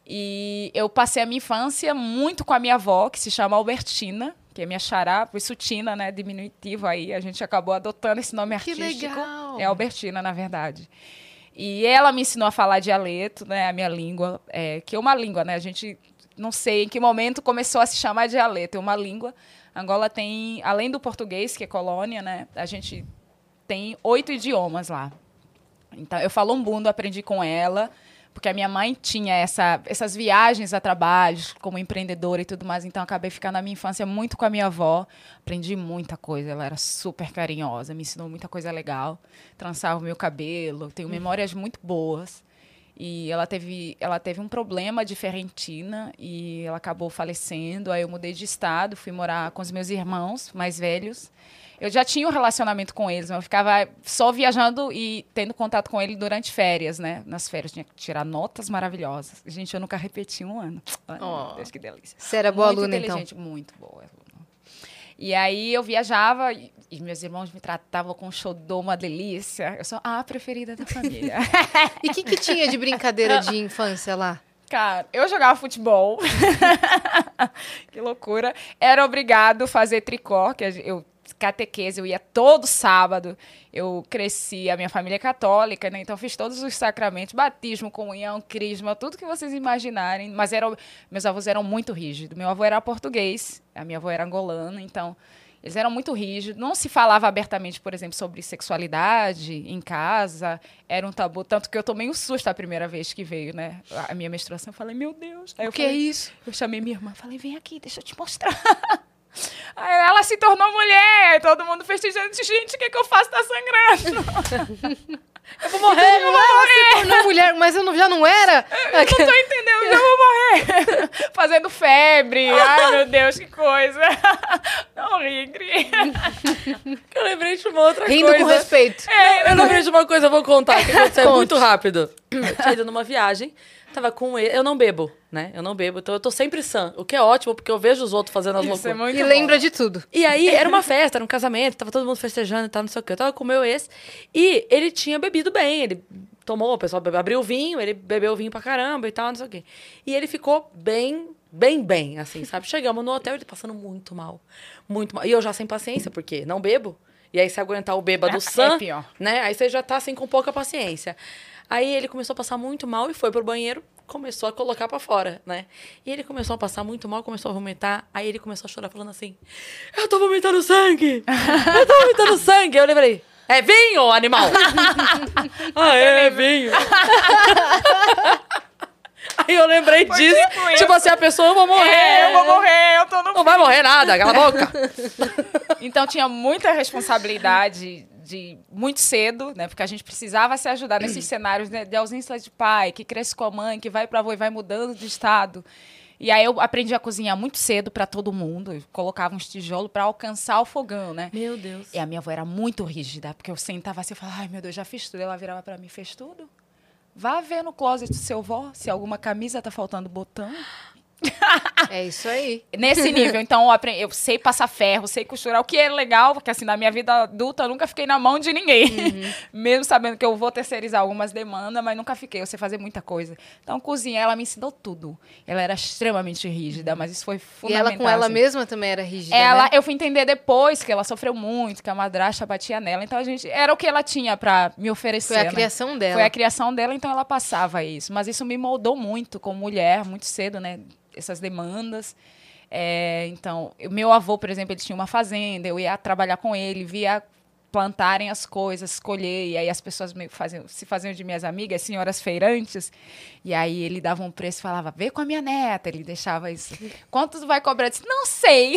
e eu passei a minha infância muito com a minha avó, que se chama Albertina, que é minha xará, por isso Tina, né, diminutivo aí, a gente acabou adotando esse nome artístico. Que legal! É Albertina, na verdade. E ela me ensinou a falar dialeto, né, a minha língua, é, que é uma língua, né, a gente não sei em que momento começou a se chamar dialeto, é uma língua Angola tem, além do português, que é colônia, né? A gente tem oito idiomas lá. Então, eu falo um bundo, aprendi com ela, porque a minha mãe tinha essa, essas viagens a trabalho, como empreendedora e tudo mais, então acabei ficando na minha infância muito com a minha avó. Aprendi muita coisa, ela era super carinhosa, me ensinou muita coisa legal. Trançava o meu cabelo, tenho memórias muito boas. E ela teve, ela teve um problema de ferrentina e ela acabou falecendo. Aí eu mudei de estado, fui morar com os meus irmãos mais velhos. Eu já tinha um relacionamento com eles, mas eu ficava só viajando e tendo contato com ele durante férias, né? Nas férias tinha que tirar notas maravilhosas. Gente, eu nunca repeti um ano. Ai, oh. meu Deus, que delícia. Você era boa muito aluna, então? Muito boa. E aí eu viajava e, e meus irmãos me tratavam com xodô, uma delícia. Eu sou a preferida da família. e o que, que tinha de brincadeira de infância lá? Cara, eu jogava futebol. que loucura. Era obrigado a fazer tricô, que eu catequese, eu ia todo sábado. Eu cresci, a minha família é católica, né? Então fiz todos os sacramentos, batismo, comunhão, crisma, tudo que vocês imaginarem. Mas eram, meus avós eram muito rígidos. Meu avô era português, a minha avó era angolana, então eles eram muito rígidos. Não se falava abertamente, por exemplo, sobre sexualidade em casa. Era um tabu. Tanto que eu tomei um susto a primeira vez que veio, né? A minha menstruação. Eu falei, meu Deus. Aí o que é falei, é isso? Eu chamei minha irmã. Falei, vem aqui, deixa eu te mostrar. Aí ela se tornou mulher, aí todo mundo festejando. Gente, o que, é que eu faço? Tá sangrando. Eu vou morrer, eu vou morrer. se tornou mulher, mas eu não, já não era? Eu não tô entendendo, eu vou morrer. Fazendo febre. Ai, meu Deus, que coisa. Não ri, Eu lembrei de uma outra Rindo coisa. Rindo com respeito. É, eu lembrei de uma coisa, eu vou contar, que aconteceu muito rápido. Eu tinha ido numa viagem Tava com ele. Eu não bebo, né? Eu não bebo. Então eu tô sempre sã. O que é ótimo, porque eu vejo os outros fazendo as Isso é loucuras. É e bom. lembra de tudo. E aí, era uma festa, era um casamento, tava todo mundo festejando e tal, não sei o quê. Eu tava com o meu ex. E ele tinha bebido bem. Ele tomou, o pessoal abriu o vinho, ele bebeu vinho pra caramba e tal, não sei o quê. E ele ficou bem, bem, bem, assim, sabe? Chegamos no hotel, ele passando muito mal. Muito mal. E eu já sem paciência, porque não bebo. E aí, se aguentar o bêbado é, sã, é né? Aí você já tá assim com pouca paciência. Aí ele começou a passar muito mal e foi pro banheiro, começou a colocar para fora, né? E ele começou a passar muito mal, começou a vomitar. Aí ele começou a chorar, falando assim: Eu tô vomitando sangue! Eu tô vomitando sangue! Eu lembrei. É vinho, animal! ah, é, é vinho. Aí eu lembrei Foi disso. Tipo, tipo assim, a pessoa, eu vou morrer. É, eu vou morrer, eu tô no. Não fim. vai morrer nada, cala a boca. então tinha muita responsabilidade de muito cedo, né? Porque a gente precisava se ajudar nesses cenários né, de ausência de pai, que cresce com a mãe, que vai para avô e vai mudando de estado. E aí eu aprendi a cozinhar muito cedo para todo mundo. Eu colocava uns tijolos para alcançar o fogão, né? Meu Deus. E a minha avó era muito rígida, porque eu sentava assim e falava, ai meu Deus, já fiz tudo. Ela virava para mim, fez tudo? Vá ver no closet do seu avó se alguma camisa tá faltando botão. É isso aí. Nesse nível, então, eu, aprendi, eu sei passar ferro, sei costurar, o que é legal, porque assim, na minha vida adulta eu nunca fiquei na mão de ninguém. Uhum. Mesmo sabendo que eu vou terceirizar algumas demandas, mas nunca fiquei, eu sei fazer muita coisa. Então, cozinhar, ela me ensinou tudo. Ela era extremamente rígida, mas isso foi fundamental. E ela com ela assim. mesma também era rígida, Ela, né? eu fui entender depois que ela sofreu muito, que a madrasta batia nela, então a gente, era o que ela tinha para me oferecer. Foi a né? criação dela. Foi a criação dela, então ela passava isso. Mas isso me moldou muito como mulher, muito cedo, né? Essas demandas. É, então, meu avô, por exemplo, ele tinha uma fazenda, eu ia trabalhar com ele, via plantarem as coisas, escolher, e aí as pessoas faziam, se faziam de minhas amigas, senhoras feirantes, e aí ele dava um preço e falava, vê com a minha neta, ele deixava isso. Quanto vai cobrar? Eu disse, não sei.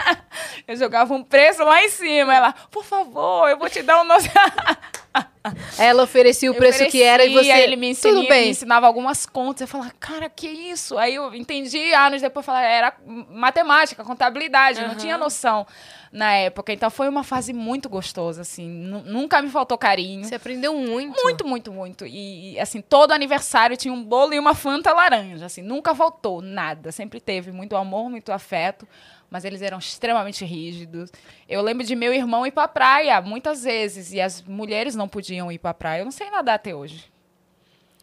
eu jogava um preço lá em cima, ela, por favor, eu vou te dar um... Ela oferecia o preço que era e você. Ele me, ensinia, Tudo bem. me ensinava algumas contas. Eu falava, cara, que isso? Aí eu entendi anos depois, falava, era matemática, contabilidade, uhum. não tinha noção na época. Então foi uma fase muito gostosa, assim. Nunca me faltou carinho. Você aprendeu muito. Muito, muito, muito. E, assim, todo aniversário tinha um bolo e uma fanta laranja, assim. Nunca faltou nada. Sempre teve muito amor, muito afeto. Mas eles eram extremamente rígidos. Eu lembro de meu irmão ir pra praia muitas vezes. E as mulheres não podiam ir pra praia. Eu não sei nadar até hoje.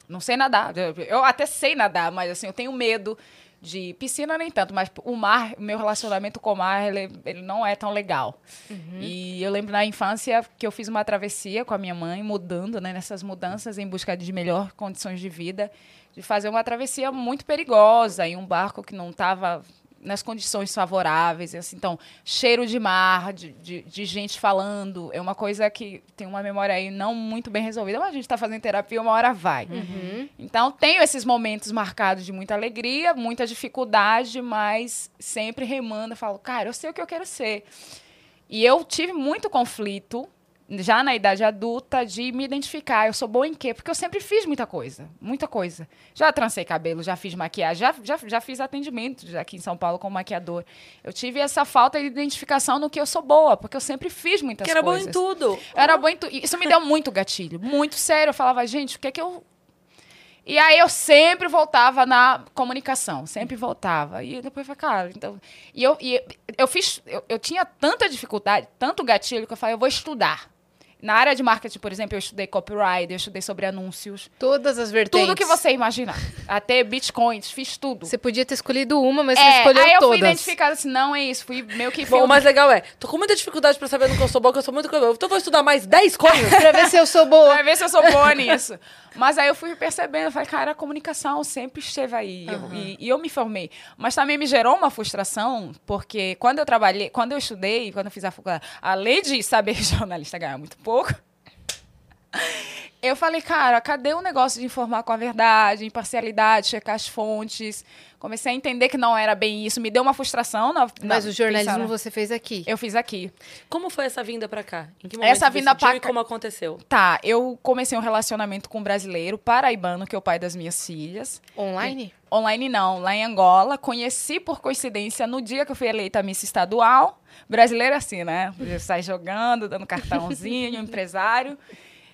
Não sei nadar. Eu até sei nadar, mas assim, eu tenho medo de piscina nem tanto, mas o mar, o meu relacionamento com o mar, ele, ele não é tão legal. Uhum. E eu lembro na infância que eu fiz uma travessia com a minha mãe, mudando, né, nessas mudanças em busca de melhor condições de vida, de fazer uma travessia muito perigosa em um barco que não estava nas condições favoráveis. Assim, então, cheiro de mar, de, de, de, gente falando, é uma coisa que tem uma memória aí não muito bem resolvida, mas a gente está fazendo terapia, uma hora vai. Uhum. Então, tenho esses momentos marcados de muita alegria, muita dificuldade, mas sempre remando, falo, cara, eu sei o que eu quero ser. E eu tive muito conflito já na idade adulta, de me identificar. Eu sou boa em quê? Porque eu sempre fiz muita coisa. Muita coisa. Já trancei cabelo, já fiz maquiagem, já, já, já fiz atendimento aqui em São Paulo como maquiador. Eu tive essa falta de identificação no que eu sou boa, porque eu sempre fiz muitas que era coisas. era boa em tudo. Era boa em tudo. Isso me deu muito gatilho. Muito sério. Eu falava, gente, o que é que eu e aí eu sempre voltava na comunicação, sempre voltava. E depois eu falei, cara, então. E eu, e eu fiz. Eu, eu tinha tanta dificuldade, tanto gatilho, que eu falei, eu vou estudar. Na área de marketing, por exemplo, eu estudei copyright, eu estudei sobre anúncios. Todas as vertentes. Tudo que você imaginar. Até bitcoins, fiz tudo. Você podia ter escolhido uma, mas é, você escolheu todas. Aí eu fui identificada assim, não é isso. Fui meio que... Bom, o mais legal é, tô com muita dificuldade pra saber no que eu sou boa, que eu sou muito... Então vou estudar mais 10 coisas. pra ver se eu sou boa. pra ver se eu sou boa nisso. Mas aí eu fui percebendo, falei, cara, a comunicação sempre esteve aí. Uhum. Eu, e, e, eu me formei. Mas também me gerou uma frustração, porque quando eu trabalhei, quando eu estudei, quando eu fiz a faculdade, além de saber jornalista ganhar muito pouco, eu falei, cara, cadê o negócio de informar com a verdade, imparcialidade, checar as fontes? Comecei a entender que não era bem isso. Me deu uma frustração. Na, Mas na, o jornalismo pensando. você fez aqui? Eu fiz aqui. Como foi essa vinda para cá? Em que momento essa vinda para cá. E como aconteceu? Tá, eu comecei um relacionamento com um brasileiro, paraibano, que é o pai das minhas filhas. Online? E, online não, lá em Angola. Conheci por coincidência no dia que eu fui eleita Miss Estadual. Brasileiro é assim, né? Sai jogando, dando cartãozinho, empresário.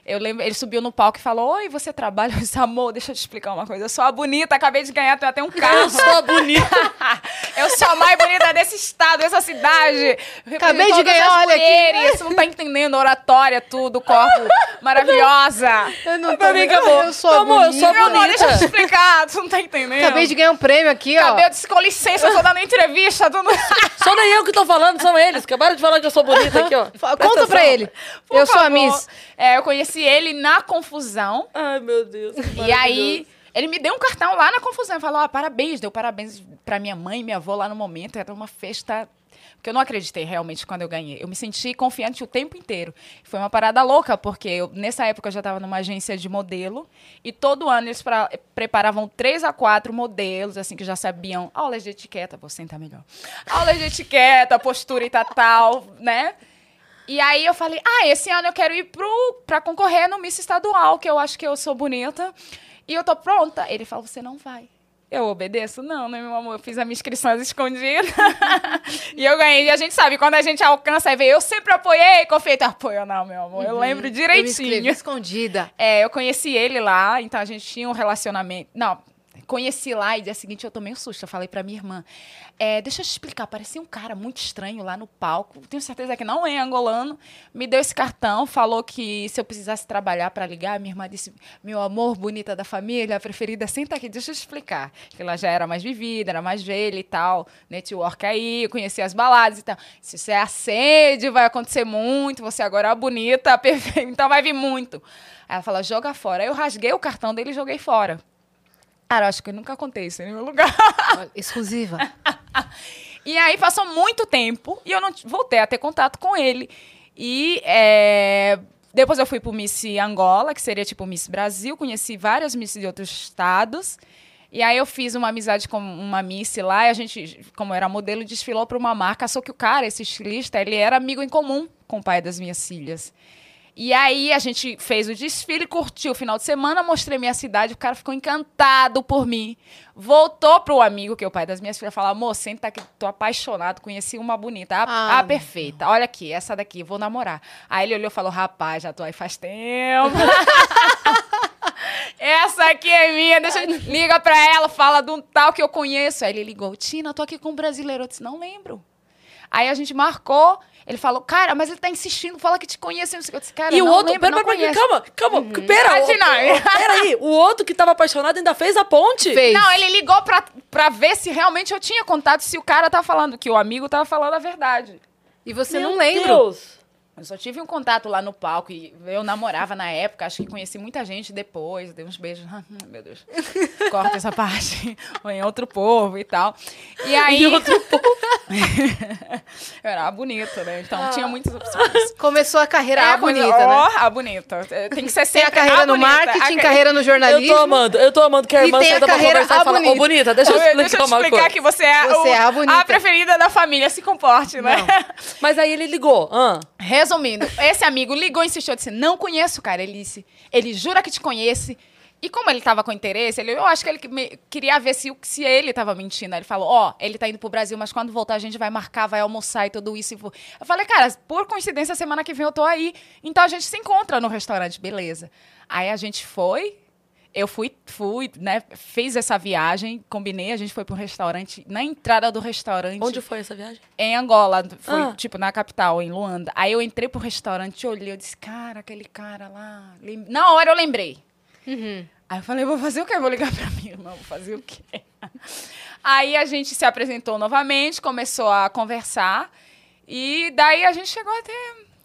Eu lembro, ele subiu no palco e falou: Oi, você trabalha? Eu disse, amor, deixa eu te explicar uma coisa. Eu sou a bonita, acabei de ganhar até um carro. Eu sou a bonita. eu sou a mais bonita desse estado, dessa cidade. Acabei de ganhar, olha mulheres. aqui. Você não tá entendendo, oratória, tudo, corpo maravilhosa. Eu não tô amiga, amor. Eu sou a amor, bonita. eu sou a bonita. Amor, deixa eu te explicar, tu não tá entendendo. Acabei de ganhar um prêmio aqui, ó. Acabei, eu disse, com licença, eu tô dando entrevista. Tu não... Sou nem eu que tô falando, são eles. Acabaram de falar que eu sou bonita aqui, ó. Conta atenção. pra ele. Por eu favor. sou a Miss. É, eu conheci ele na confusão. Ai, meu Deus. E aí, ele me deu um cartão lá na confusão. Falou, ah, parabéns. Deu parabéns pra minha mãe e minha avó lá no momento. Era uma festa porque eu não acreditei realmente quando eu ganhei. Eu me senti confiante o tempo inteiro. Foi uma parada louca, porque eu, nessa época eu já estava numa agência de modelo e todo ano eles pra, preparavam três a quatro modelos, assim, que já sabiam aulas de etiqueta, vou sentar melhor. Aulas de etiqueta, postura e tal, né? E aí eu falei, ah, esse ano eu quero ir para concorrer no Miss Estadual, que eu acho que eu sou bonita. E eu tô pronta. Ele falou, você não vai. Eu obedeço? Não, né, meu amor? Eu fiz a minha inscrição escondida. e eu ganhei. E a gente sabe, quando a gente alcança e vê, eu sempre apoiei, confeito apoio, não, meu amor. Eu uhum. lembro direitinho. Eu escondida. É, eu conheci ele lá, então a gente tinha um relacionamento. Não, conheci lá e dia seguinte eu tomei um susto. Eu falei pra minha irmã: é, Deixa eu te explicar, parecia um cara muito estranho lá no palco. Tenho certeza que não é angolano. Me deu esse cartão, falou que se eu precisasse trabalhar para ligar, minha irmã disse: Meu amor, bonita da família, preferida, senta aqui, deixa eu te explicar. Que ela já era mais vivida, era mais velha e tal. Network aí, conhecia as baladas e tal. Se você é acende, vai acontecer muito. Você agora é bonita, perfeita, então vai vir muito. Aí ela fala: Joga fora. Aí eu rasguei o cartão dele e joguei fora. Cara, acho que eu nunca contei isso em nenhum lugar. Exclusiva. e aí passou muito tempo e eu não voltei a ter contato com ele. E é, depois eu fui pro Miss Angola, que seria tipo Miss Brasil. Conheci várias Miss de outros estados. E aí eu fiz uma amizade com uma Miss lá e a gente, como era modelo, desfilou para uma marca. Só que o cara, esse estilista, ele era amigo em comum com o pai das minhas filhas. E aí a gente fez o desfile, curtiu o final de semana, mostrei minha cidade, o cara ficou encantado por mim. Voltou pro amigo, que é o pai das minhas filhas, falou: amor, senta aqui, tô apaixonado, conheci uma bonita. A, ah, a perfeita. Olha aqui, essa daqui, vou namorar. Aí ele olhou e falou: rapaz, já tô aí faz tempo. Essa aqui é minha, deixa eu... Liga pra ela, fala de um tal que eu conheço. Aí ele ligou, Tina, tô aqui com um brasileiro. Eu disse, não lembro. Aí a gente marcou, ele falou, cara, mas ele tá insistindo, fala que te conhece. Eu disse, cara, e o outro, lembro, pera, pera, calma, calma, uhum. pera. O, peraí, o outro que tava apaixonado ainda fez a ponte? Fez. Não, ele ligou pra, pra ver se realmente eu tinha contato, se o cara tava falando, que o amigo tava falando a verdade. E você Meu não lembra? Deus. Eu só tive um contato lá no palco e eu namorava na época, acho que conheci muita gente depois, dei uns beijos. Meu Deus. Corta essa parte. Ou em outro povo e tal. E aí. Em outro povo. eu era bonita, né? Então ah. tinha muitas opções. Começou a carreira é, a bonita, né? a bonita. Tem que ser sempre. Tem a carreira a no bonita. marketing, a... carreira no jornalismo. Eu tô amando, eu tô amando que a irmã senta pra conversar e fala, ô, bonita, deixa eu explicar Deixa eu te explicar que você é, você o, é a, bonita. a preferida da família, se comporte, né? Não. Mas aí ele ligou. Ah. Resumindo, esse amigo ligou e insistiu, disse, não conheço o cara. Ele disse, ele jura que te conhece. E como ele estava com interesse, ele, eu acho que ele me, queria ver se, se ele estava mentindo. Ele falou, ó, oh, ele está indo pro Brasil, mas quando voltar a gente vai marcar, vai almoçar e tudo isso. Eu falei, cara, por coincidência, semana que vem eu tô aí. Então a gente se encontra no restaurante, beleza. Aí a gente foi, eu fui, fui, né, fiz essa viagem, combinei, a gente foi para um restaurante, na entrada do restaurante. Onde foi essa viagem? Em Angola, foi ah. tipo na capital, em Luanda. Aí eu entrei pro restaurante, olhei, eu disse, cara, aquele cara lá. Na hora eu lembrei. Uhum. Aí eu falei, vou fazer o quê? Vou ligar para mim, irmã, vou fazer o quê? Aí a gente se apresentou novamente, começou a conversar. E daí a gente chegou até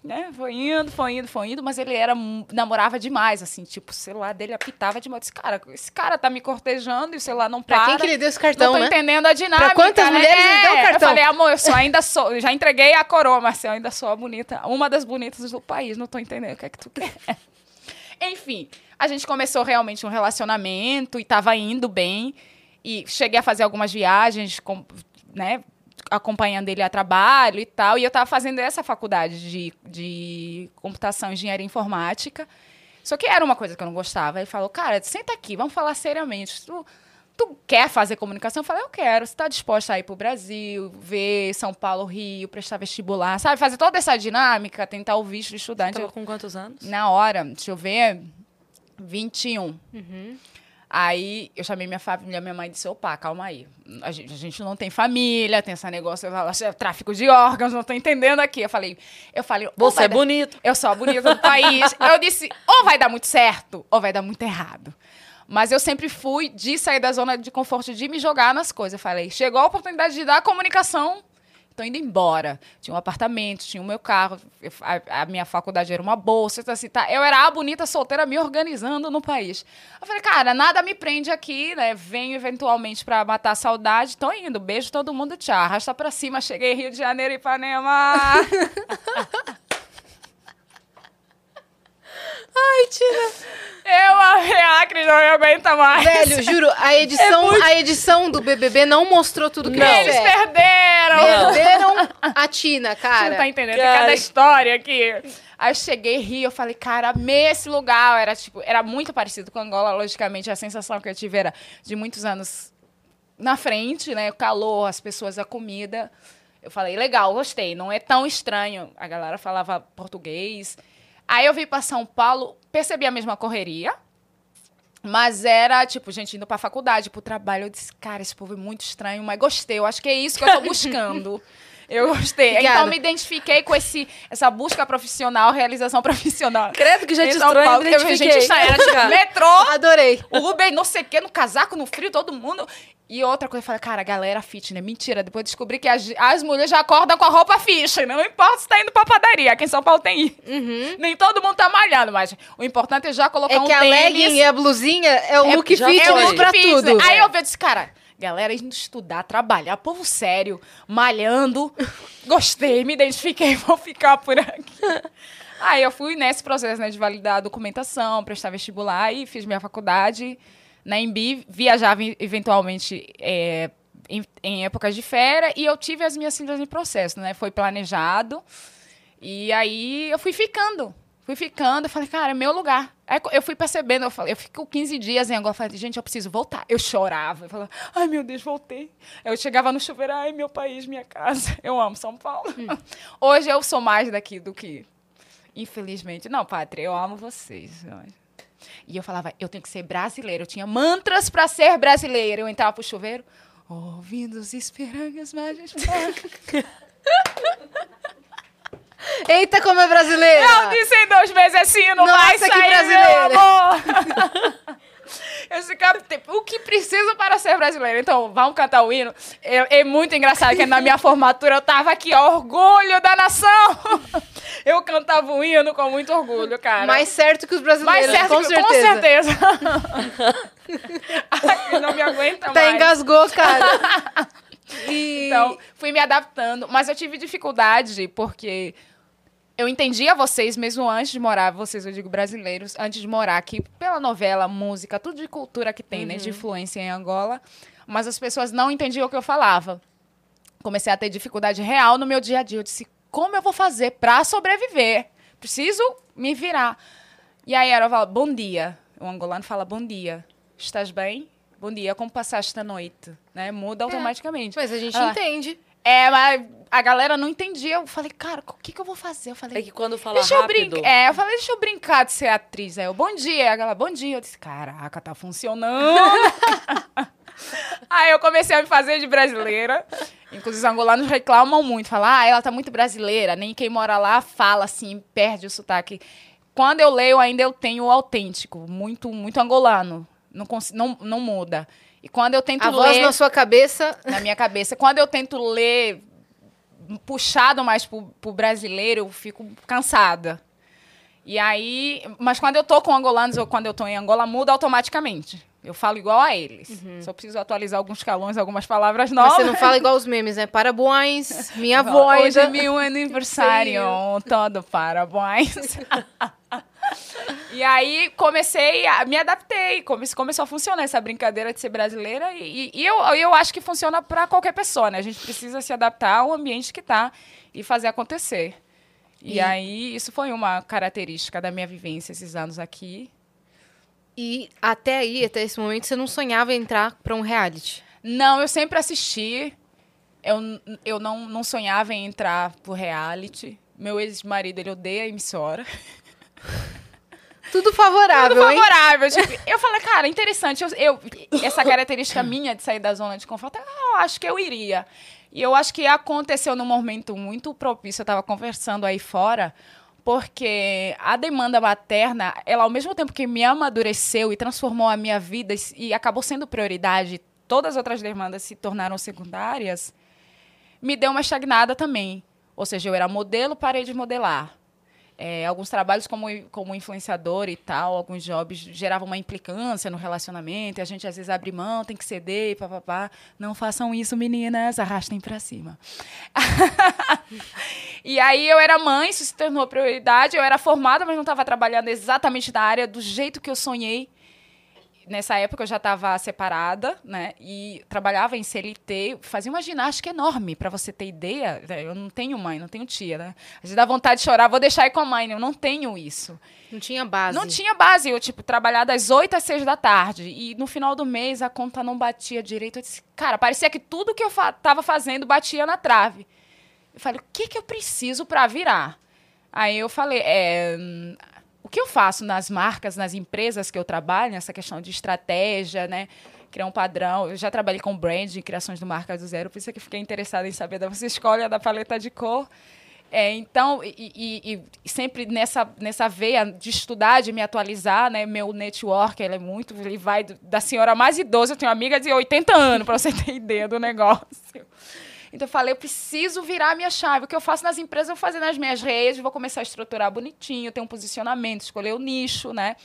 né? Foi indo, foi indo, foi indo, mas ele era namorava demais, assim, tipo, o celular dele apitava demais. Esse cara, esse cara tá me cortejando e o celular não para. Pra quem que ele deu esse cartão, Não tô né? entendendo a dinâmica, Pra quantas né? mulheres é, ele deu o cartão? Eu falei, amor, eu só ainda sou, já entreguei a coroa, eu ainda sou a bonita, uma das bonitas do país, não tô entendendo o que é que tu quer. Enfim, a gente começou realmente um relacionamento e tava indo bem. E cheguei a fazer algumas viagens, com, né? Acompanhando ele a trabalho e tal. E eu estava fazendo essa faculdade de, de computação, engenharia informática. Só que era uma coisa que eu não gostava. Ele falou, cara, senta aqui, vamos falar seriamente. Tu, tu quer fazer comunicação? Eu falei, eu quero. Você está disposta a ir para o Brasil, ver São Paulo, Rio, prestar vestibular, sabe? Fazer toda essa dinâmica, tentar o visto de estudante. Você com quantos anos? Na hora, deixa eu ver, 21. Uhum. Aí eu chamei minha família, minha mãe disse: opa, calma aí. A gente, a gente não tem família, tem esse negócio, é tráfico de órgãos, não tô entendendo aqui. Eu falei, eu falei, você é bonito. Eu sou a bonita do país. eu disse, ou vai dar muito certo, ou vai dar muito errado. Mas eu sempre fui de sair da zona de conforto, de me jogar nas coisas. Eu falei, chegou a oportunidade de dar comunicação tô indo embora. Tinha um apartamento, tinha o meu carro, a, a, minha faculdade era uma bolsa, então, assim, tá, eu era a bonita solteira me organizando no país. Eu falei, cara, nada me prende aqui, né? Venho eventualmente para matar a saudade, tô indo, beijo todo mundo, tchau. Arrasta pra cima, cheguei em Rio de Janeiro, Ipanema. Ai, Tina. Eu amei a Acre, não me aguenta mais. Velho, juro, a edição, é muito... a edição do BBB não mostrou tudo que não. Eles é. perderam. Perderam a Tina, cara. Você não tá entendendo? Cara. Tem cada história aqui. Aí eu cheguei Rio, eu falei, cara, amei esse lugar. Era, tipo, era muito parecido com Angola, logicamente. A sensação que eu tive era de muitos anos na frente, né? O calor, as pessoas, a comida. Eu falei, legal, gostei. Não é tão estranho. A galera falava português. Aí eu vim para São Paulo, percebi a mesma correria, mas era, tipo, gente indo pra faculdade, pro trabalho. Eu disse, cara, esse povo é muito estranho, mas gostei. Eu acho que é isso que eu tô buscando. Eu gostei. Obrigada. Então me identifiquei com esse, essa busca profissional, realização profissional. Credo que gente estranha, Paulo, gente estranha. Tipo, metrô. Adorei. Uber, não sei o quê, no casaco, no frio, todo mundo. E outra coisa, eu falei, cara, galera fitness, mentira. Depois descobri que as, as mulheres já acordam com a roupa fitness. Não importa se tá indo pra padaria, aqui em São Paulo tem uhum. Nem todo mundo tá malhando, mas o importante é já colocar é um tênis. É que a legging e a blusinha é o é, look fitness é o look pra fitness. tudo. Aí é. eu vi, disse, cara, Galera indo estudar, trabalhar, povo sério, malhando. Gostei, me identifiquei, vou ficar por aqui. Aí eu fui nesse processo né, de validar a documentação, prestar vestibular e fiz minha faculdade na Embi, viajava eventualmente é, em, em, épocas de férias e eu tive as minhas filhas em processo, né? Foi planejado. E aí eu fui ficando. Fui ficando, eu falei, cara, é meu lugar. Aí eu fui percebendo, eu falei, eu fico 15 dias em Angola, falei, gente, eu preciso voltar. Eu chorava, eu falava, ai meu Deus, voltei. Eu chegava no chuveiro, ai meu país, minha casa. Eu amo São Paulo. Hum. Hoje eu sou mais daqui do que, infelizmente. Não, Pátria, eu amo vocês. E eu falava, eu tenho que ser brasileira. Eu tinha mantras para ser brasileira. Eu entrava pro chuveiro, ouvindo os esperanças mágicas. Eita, como é brasileira! Eu disse em dois meses assim, não Nossa, vai sair, que brasileira. meu amor! Eu ficava, o que preciso para ser brasileiro? Então, vamos cantar o hino. É, é muito engraçado que na minha formatura eu tava aqui, ó, orgulho da nação. Eu cantava o hino com muito orgulho, cara. Mais certo que os brasileiros, Mais certo com que, certeza. Com certeza. Ai, não me aguenta Até mais. engasgou, cara. E... Então, fui me adaptando. Mas eu tive dificuldade, porque eu entendia vocês mesmo antes de morar, vocês, eu digo brasileiros, antes de morar aqui, pela novela, música, tudo de cultura que tem, uhum. né? De uhum. influência em Angola. Mas as pessoas não entendiam o que eu falava. Comecei a ter dificuldade real no meu dia a dia. Eu disse, como eu vou fazer para sobreviver? Preciso me virar. E aí ela fala, bom dia. O angolano fala, bom dia. Estás bem? Bom dia, como passaste a noite? Né? Muda é. automaticamente. Mas a gente entende. É, mas a galera não entendia. Eu falei, cara, o que, que eu vou fazer? Eu falei, é que quando fala deixa rápido... Eu é, eu falei, deixa eu brincar de ser atriz. Aí eu, bom dia. A galera, bom dia. Eu disse, caraca, tá funcionando. Aí eu comecei a me fazer de brasileira. Inclusive, os angolanos reclamam muito. Falam, ah, ela tá muito brasileira. Nem quem mora lá fala assim, perde o sotaque. Quando eu leio, ainda eu tenho o autêntico. Muito, muito angolano. Não, não, não muda. E quando eu tento a ler. A voz na sua cabeça. Na minha cabeça. Quando eu tento ler puxado mais pro, pro brasileiro, eu fico cansada. E aí. Mas quando eu tô com angolanos ou quando eu tô em Angola, muda automaticamente. Eu falo igual a eles. Uhum. Só preciso atualizar alguns calões, algumas palavras novas. Mas você não fala igual os memes, né? Parabéns, minha voz. Hoje é meu aniversário. Todo parabéns. E aí comecei, a, me adaptei, come, começou a funcionar essa brincadeira de ser brasileira e, e eu, eu acho que funciona para qualquer pessoa, né? A gente precisa se adaptar ao ambiente que tá e fazer acontecer. E, e aí isso foi uma característica da minha vivência esses anos aqui. E até aí, até esse momento, você não sonhava em entrar para um reality? Não, eu sempre assisti. Eu, eu não, não sonhava em entrar pro reality. Meu ex-marido, ele odeia a emissora. Tudo favorável, Tudo favorável. Tipo, eu falei, cara, interessante. Eu, eu, essa característica minha de sair da zona de conforto, eu acho que eu iria. E eu acho que aconteceu num momento muito propício. Eu estava conversando aí fora, porque a demanda materna, ela ao mesmo tempo que me amadureceu e transformou a minha vida e acabou sendo prioridade, todas as outras demandas se tornaram secundárias, me deu uma estagnada também. Ou seja, eu era modelo, parei de modelar. É, alguns trabalhos como, como influenciador e tal, alguns jobs geravam uma implicância no relacionamento, e a gente às vezes abre mão, tem que ceder, papapá. Não façam isso, meninas, arrastem para cima. e aí eu era mãe, isso se tornou prioridade, eu era formada, mas não estava trabalhando exatamente na área do jeito que eu sonhei nessa época eu já estava separada, né? E trabalhava em CLT, fazia uma ginástica enorme, para você ter ideia. Né, eu não tenho mãe, não tenho tia, né? Às vezes dá vontade de chorar, vou deixar ir com a mãe, eu não tenho isso. Não tinha base. Não tinha base. Eu, tipo, trabalhar das 8 às 6 da tarde. E no final do mês a conta não batia direito. Eu disse, cara, parecia que tudo que eu fa tava fazendo batia na trave. Eu falei, o que, que eu preciso para virar? Aí eu falei, é, o que eu faço nas marcas, nas empresas que eu trabalho, essa questão de estratégia, né? Criar um padrão. Eu já trabalhei com branding, criações de marcas do zero, por isso é que fiquei interessada em saber. Você escolhe a da paleta de cor. É, então, e, e, e, sempre nessa, nessa veia de estudar, de me atualizar, né? Meu network, ele é muito... Ele vai da senhora mais idosa, eu tenho uma amiga de 80 anos, para você ter ideia do negócio. Então eu falei, eu preciso virar a minha chave. O que eu faço nas empresas, eu vou fazer nas minhas redes, vou começar a estruturar bonitinho, ter um posicionamento, escolher o nicho, né?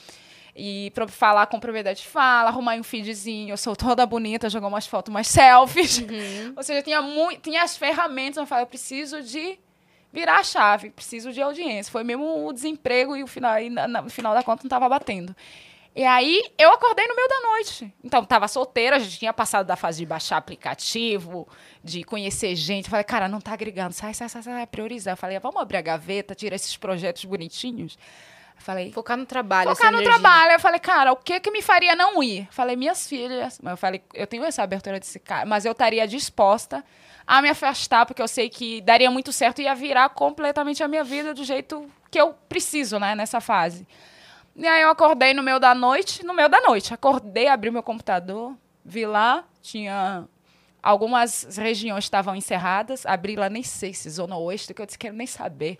E pra falar com propriedade de fala, arrumar um feedzinho, eu sou toda bonita, jogar umas fotos, umas selfies. Uhum. Ou seja, tinha, muito, tinha as ferramentas, eu falei, eu preciso de virar a chave, preciso de audiência. Foi mesmo o desemprego e o final, e na, no final da conta não estava batendo. E aí eu acordei no meio da noite. Então, tava solteira, a gente tinha passado da fase de baixar aplicativo, de conhecer gente. Falei, cara, não tá agregando, sai, sai, sai, sai, priorizar. Eu falei, vamos abrir a gaveta, tirar esses projetos bonitinhos. Eu falei, focar no trabalho. Focar no energia. trabalho. Eu falei, cara, o que que me faria não ir? Eu falei, minhas filhas. Eu falei, eu tenho essa abertura desse cara, mas eu estaria disposta a me afastar, porque eu sei que daria muito certo e ia virar completamente a minha vida do jeito que eu preciso, né, nessa fase. E aí eu acordei no meio da noite, no meio da noite. Acordei, abri meu computador, vi lá, tinha algumas regiões estavam encerradas, abri lá, nem sei se Zona Oeste, que eu disse, quero nem saber.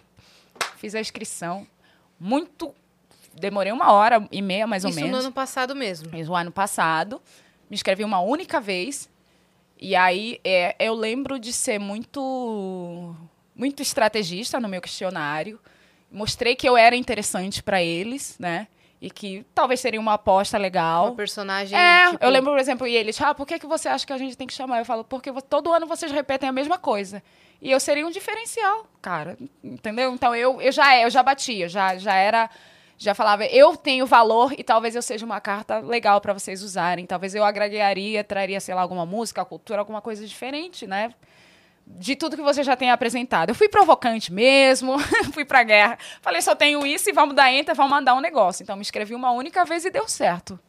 Fiz a inscrição. Muito. Demorei uma hora e meia, mais Isso ou menos. Isso no ano passado mesmo. Isso no ano passado. Me inscrevi uma única vez. E aí é, eu lembro de ser muito, muito estrategista no meu questionário mostrei que eu era interessante para eles, né? E que talvez seria uma aposta legal. Uma personagem. É, tipo... eu lembro, por exemplo, e eles, ah, por que, que você acha que a gente tem que chamar? Eu falo, porque todo ano vocês repetem a mesma coisa. E eu seria um diferencial, cara. Entendeu? Então eu, eu já eu já batia, já, já era. Já falava, eu tenho valor e talvez eu seja uma carta legal para vocês usarem. Talvez eu agregaria, traria, sei lá, alguma música, cultura, alguma coisa diferente, né? De tudo que você já tem apresentado. Eu fui provocante mesmo, fui pra guerra. Falei, só tenho isso e vamos dar enter, vamos mandar um negócio. Então, me inscrevi uma única vez e deu certo.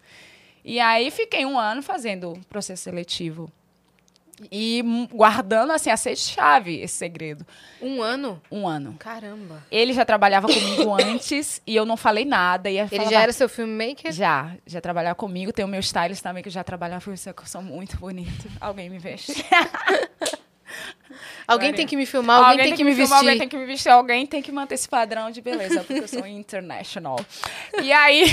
E aí, fiquei um ano fazendo processo seletivo. E guardando, assim, a sete-chave esse segredo. Um ano? Um ano. Caramba. Ele já trabalhava comigo antes e eu não falei nada. E Ele falava, já era seu filmmaker? Já. Já trabalhava comigo. Tem o meu stylist também que já trabalhava. Eu sou muito bonito. Alguém me veste. Alguém tem que me filmar, alguém, alguém tem, que, me vestir. alguém tem que me vestir, alguém tem que manter esse padrão de beleza, porque eu sou international. E aí,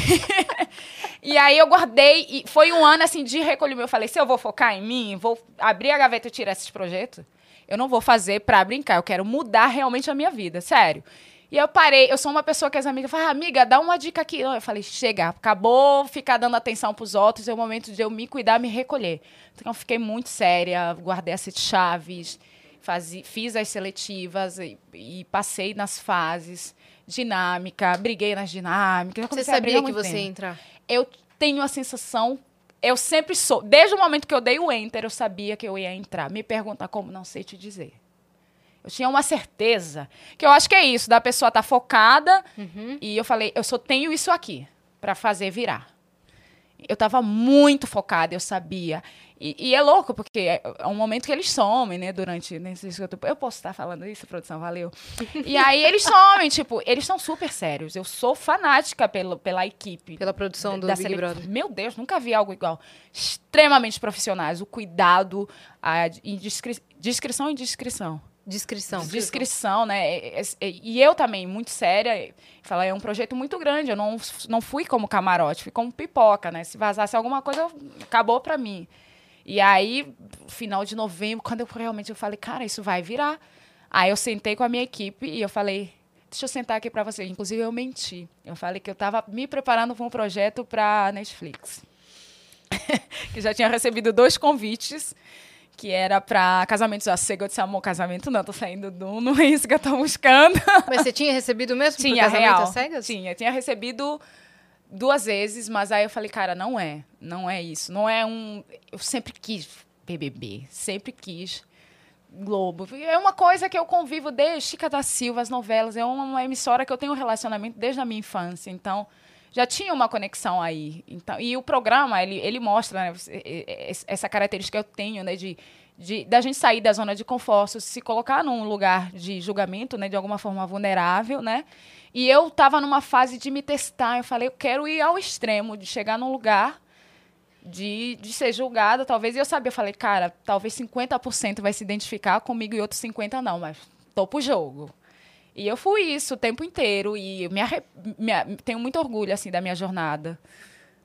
e aí eu guardei, e foi um ano assim de recolhimento. Eu falei, se eu vou focar em mim, vou abrir a gaveta e tirar esses projetos, eu não vou fazer pra brincar, eu quero mudar realmente a minha vida, sério. E eu parei, eu sou uma pessoa que as amigas falam, ah, amiga, dá uma dica aqui. Eu falei, chega, acabou ficar dando atenção pros outros, é o momento de eu me cuidar, me recolher. Então eu fiquei muito séria, guardei as sete chaves, Fazi, fiz as seletivas e, e, passei nas fases. Dinâmica, briguei nas dinâmicas. Você sabia que você ia entrar? Eu tenho a sensação. Eu sempre sou. Desde o momento que eu dei o enter, eu sabia que eu ia entrar. Me pergunta como, não sei te dizer. Eu tinha uma certeza. Que eu acho que é isso, da pessoa estar tá focada. Uhum. E eu falei, eu só tenho isso aqui para fazer virar. Eu estava muito focada, eu sabia. E, e, é louco, porque é, é, um momento que eles somem, né? Durante. Né, eu posso estar falando isso, produção, valeu. e aí eles somem, tipo, eles são super sérios. Eu sou fanática pelo, pela equipe. Pela produção do da Big Brother. Meu Deus, nunca vi algo igual. Extremamente profissionais. O cuidado, a indiscri... discrição e discrição. Descrição. Descrição, né? E eu também, muito séria. Falar, é um projeto muito grande. Eu não, não fui como camarote, fui como pipoca, né? Se vazasse alguma coisa, acabou pra mim. E aí, final de novembro, quando eu realmente eu falei, cara, isso vai virar. Aí eu sentei com a minha equipe e eu falei, deixa eu sentar aqui para vocês. Inclusive, eu menti. Eu falei que eu estava me preparando para um projeto para Netflix. que já tinha recebido dois convites, que era para casamentos a cego. Eu disse, amor, casamento não, tô saindo do não é isso que eu tô buscando. Mas você tinha recebido mesmo tinha, casamento real. cegas? Tinha, tinha recebido duas vezes, mas aí eu falei, cara, não é. Não é isso. Não é um. Eu sempre quis BBB, sempre quis Globo. É uma coisa que eu convivo desde Chica da Silva, as novelas. É uma emissora que eu tenho um relacionamento desde a minha infância. Então, já tinha uma conexão aí. Então, e o programa, ele, ele mostra né, essa característica que eu tenho, né, de, de, da gente sair da zona de conforto, se colocar num lugar de julgamento, né, de alguma forma vulnerável, né? E eu estava numa fase de me testar. Eu falei, eu quero ir ao extremo, de chegar num lugar de, de ser julgada, talvez. E eu sabia, eu falei, cara, talvez 50% vai se identificar comigo e outros 50% não, mas tô pro jogo. E eu fui isso o tempo inteiro. E me, me tenho muito orgulho, assim, da minha jornada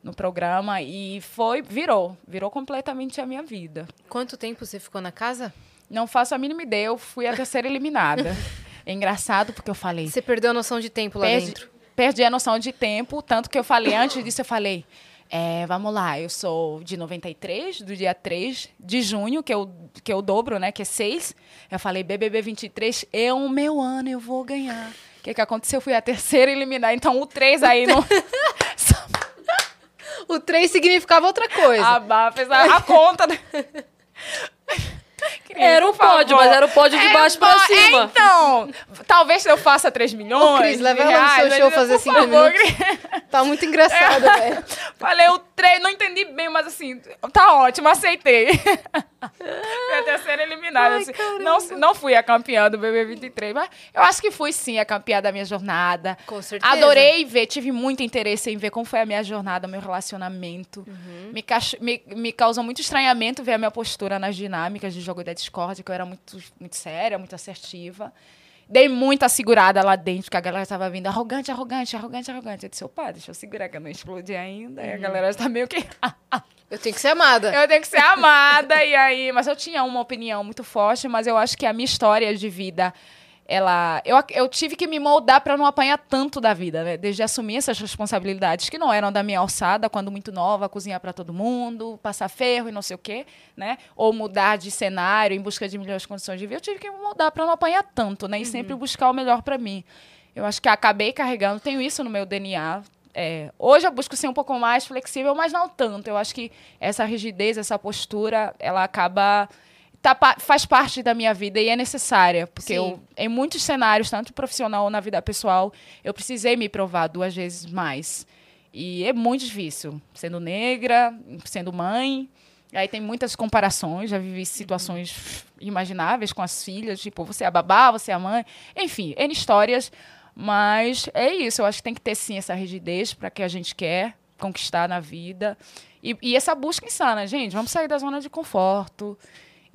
no programa. E foi, virou. Virou completamente a minha vida. Quanto tempo você ficou na casa? Não faço a mínima ideia. Eu fui a terceira eliminada. É engraçado porque eu falei. Você perdeu a noção de tempo lá dentro? perdi a noção de tempo, tanto que eu falei, antes disso eu falei, é, vamos lá, eu sou de 93, do dia 3 de junho, que eu, que eu dobro, né, que é 6. Eu falei, BBB 23 é o meu ano, eu vou ganhar. O que, que aconteceu? Eu fui a terceira eliminar, então o 3 aí não... o 3 significava outra coisa. A, fez a, a conta... Era um pódio, mas era o pódio de é, baixo pra cima. Então, talvez eu faça 3 milhões. Ô, Cris, leva ela no seu show fazer 5 minutos. Tá muito engraçado, é. velho. Falei o 3, não entendi bem, mas assim, tá ótimo, aceitei. Foi a terceira eliminada. assim. não, não fui a campeã do BB23, mas eu acho que fui sim a campeã da minha jornada. Com certeza. Adorei ver, tive muito interesse em ver como foi a minha jornada, meu relacionamento. Uhum. Me, me, me causou muito estranhamento ver a minha postura nas dinâmicas de jogo da Discord, que eu era muito, muito séria, muito assertiva. Dei muita segurada lá dentro, que a galera estava vindo arrogante, arrogante, arrogante, arrogante. Eu disse, opa, deixa eu segurar, que eu não explodi ainda. Uhum. E a uhum. galera está meio que. eu tenho que ser amada. Eu tenho que ser amada. e aí, mas eu tinha uma opinião muito forte, mas eu acho que a minha história de vida ela eu, eu tive que me moldar para não apanhar tanto da vida, né? Desde assumir essas responsabilidades que não eram da minha alçada, quando muito nova, cozinhar para todo mundo, passar ferro e não sei o quê, né? Ou mudar de cenário em busca de melhores condições de vida. Eu tive que me moldar para não apanhar tanto, né? E uhum. sempre buscar o melhor para mim. Eu acho que acabei carregando, tenho isso no meu DNA. É, hoje eu busco ser um pouco mais flexível, mas não tanto. Eu acho que essa rigidez, essa postura, ela acaba tá, faz parte da minha vida e é necessária. Porque eu, em muitos cenários, tanto profissional ou na vida pessoal, eu precisei me provar duas vezes mais. E é muito difícil. Sendo negra, sendo mãe. Aí tem muitas comparações, já vivi situações imagináveis com as filhas, tipo, você é a babá, você é a mãe. Enfim, N histórias. Mas é isso, eu acho que tem que ter sim essa rigidez para que a gente quer conquistar na vida. E, e, essa busca insana, gente, vamos sair da zona de conforto.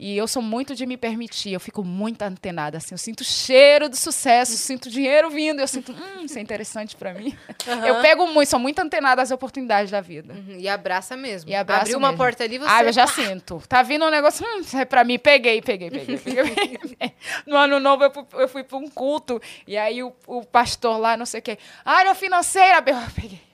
E eu sou muito de me permitir, eu fico muito antenada, assim, eu sinto cheiro do sucesso, sinto dinheiro vindo, eu sinto, hum, isso é interessante para mim. Uhum. Eu pego muito, sou muito antenada às oportunidades da vida. Uhum. E abraça mesmo. E abraça Abriu mesmo. uma porta ali, você... Ah, eu já pá. sinto. Tá vindo um negócio, hum, isso é pra mim, peguei, peguei, peguei. peguei. no ano novo eu, eu fui para um culto, e aí o, o pastor lá, não sei o quê, área financeira, eu peguei.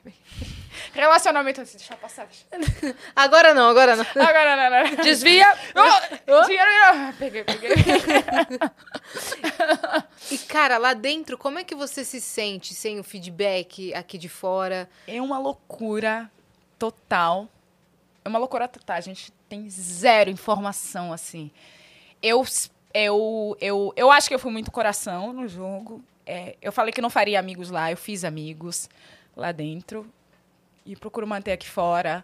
Relacionamento assim, deixa passar. Agora não, agora não. Agora não, não. Desvia. Oh, dinheiro. Peguei, peguei. e, cara, lá dentro, como é que você se sente sem o feedback aqui de fora? É uma loucura total. É uma loucura total. A gente tem zero informação, assim. Eu, eu, eu, eu acho que eu fui muito coração no jogo. É, eu falei que não faria amigos lá, eu fiz amigos lá dentro e procuro manter aqui fora.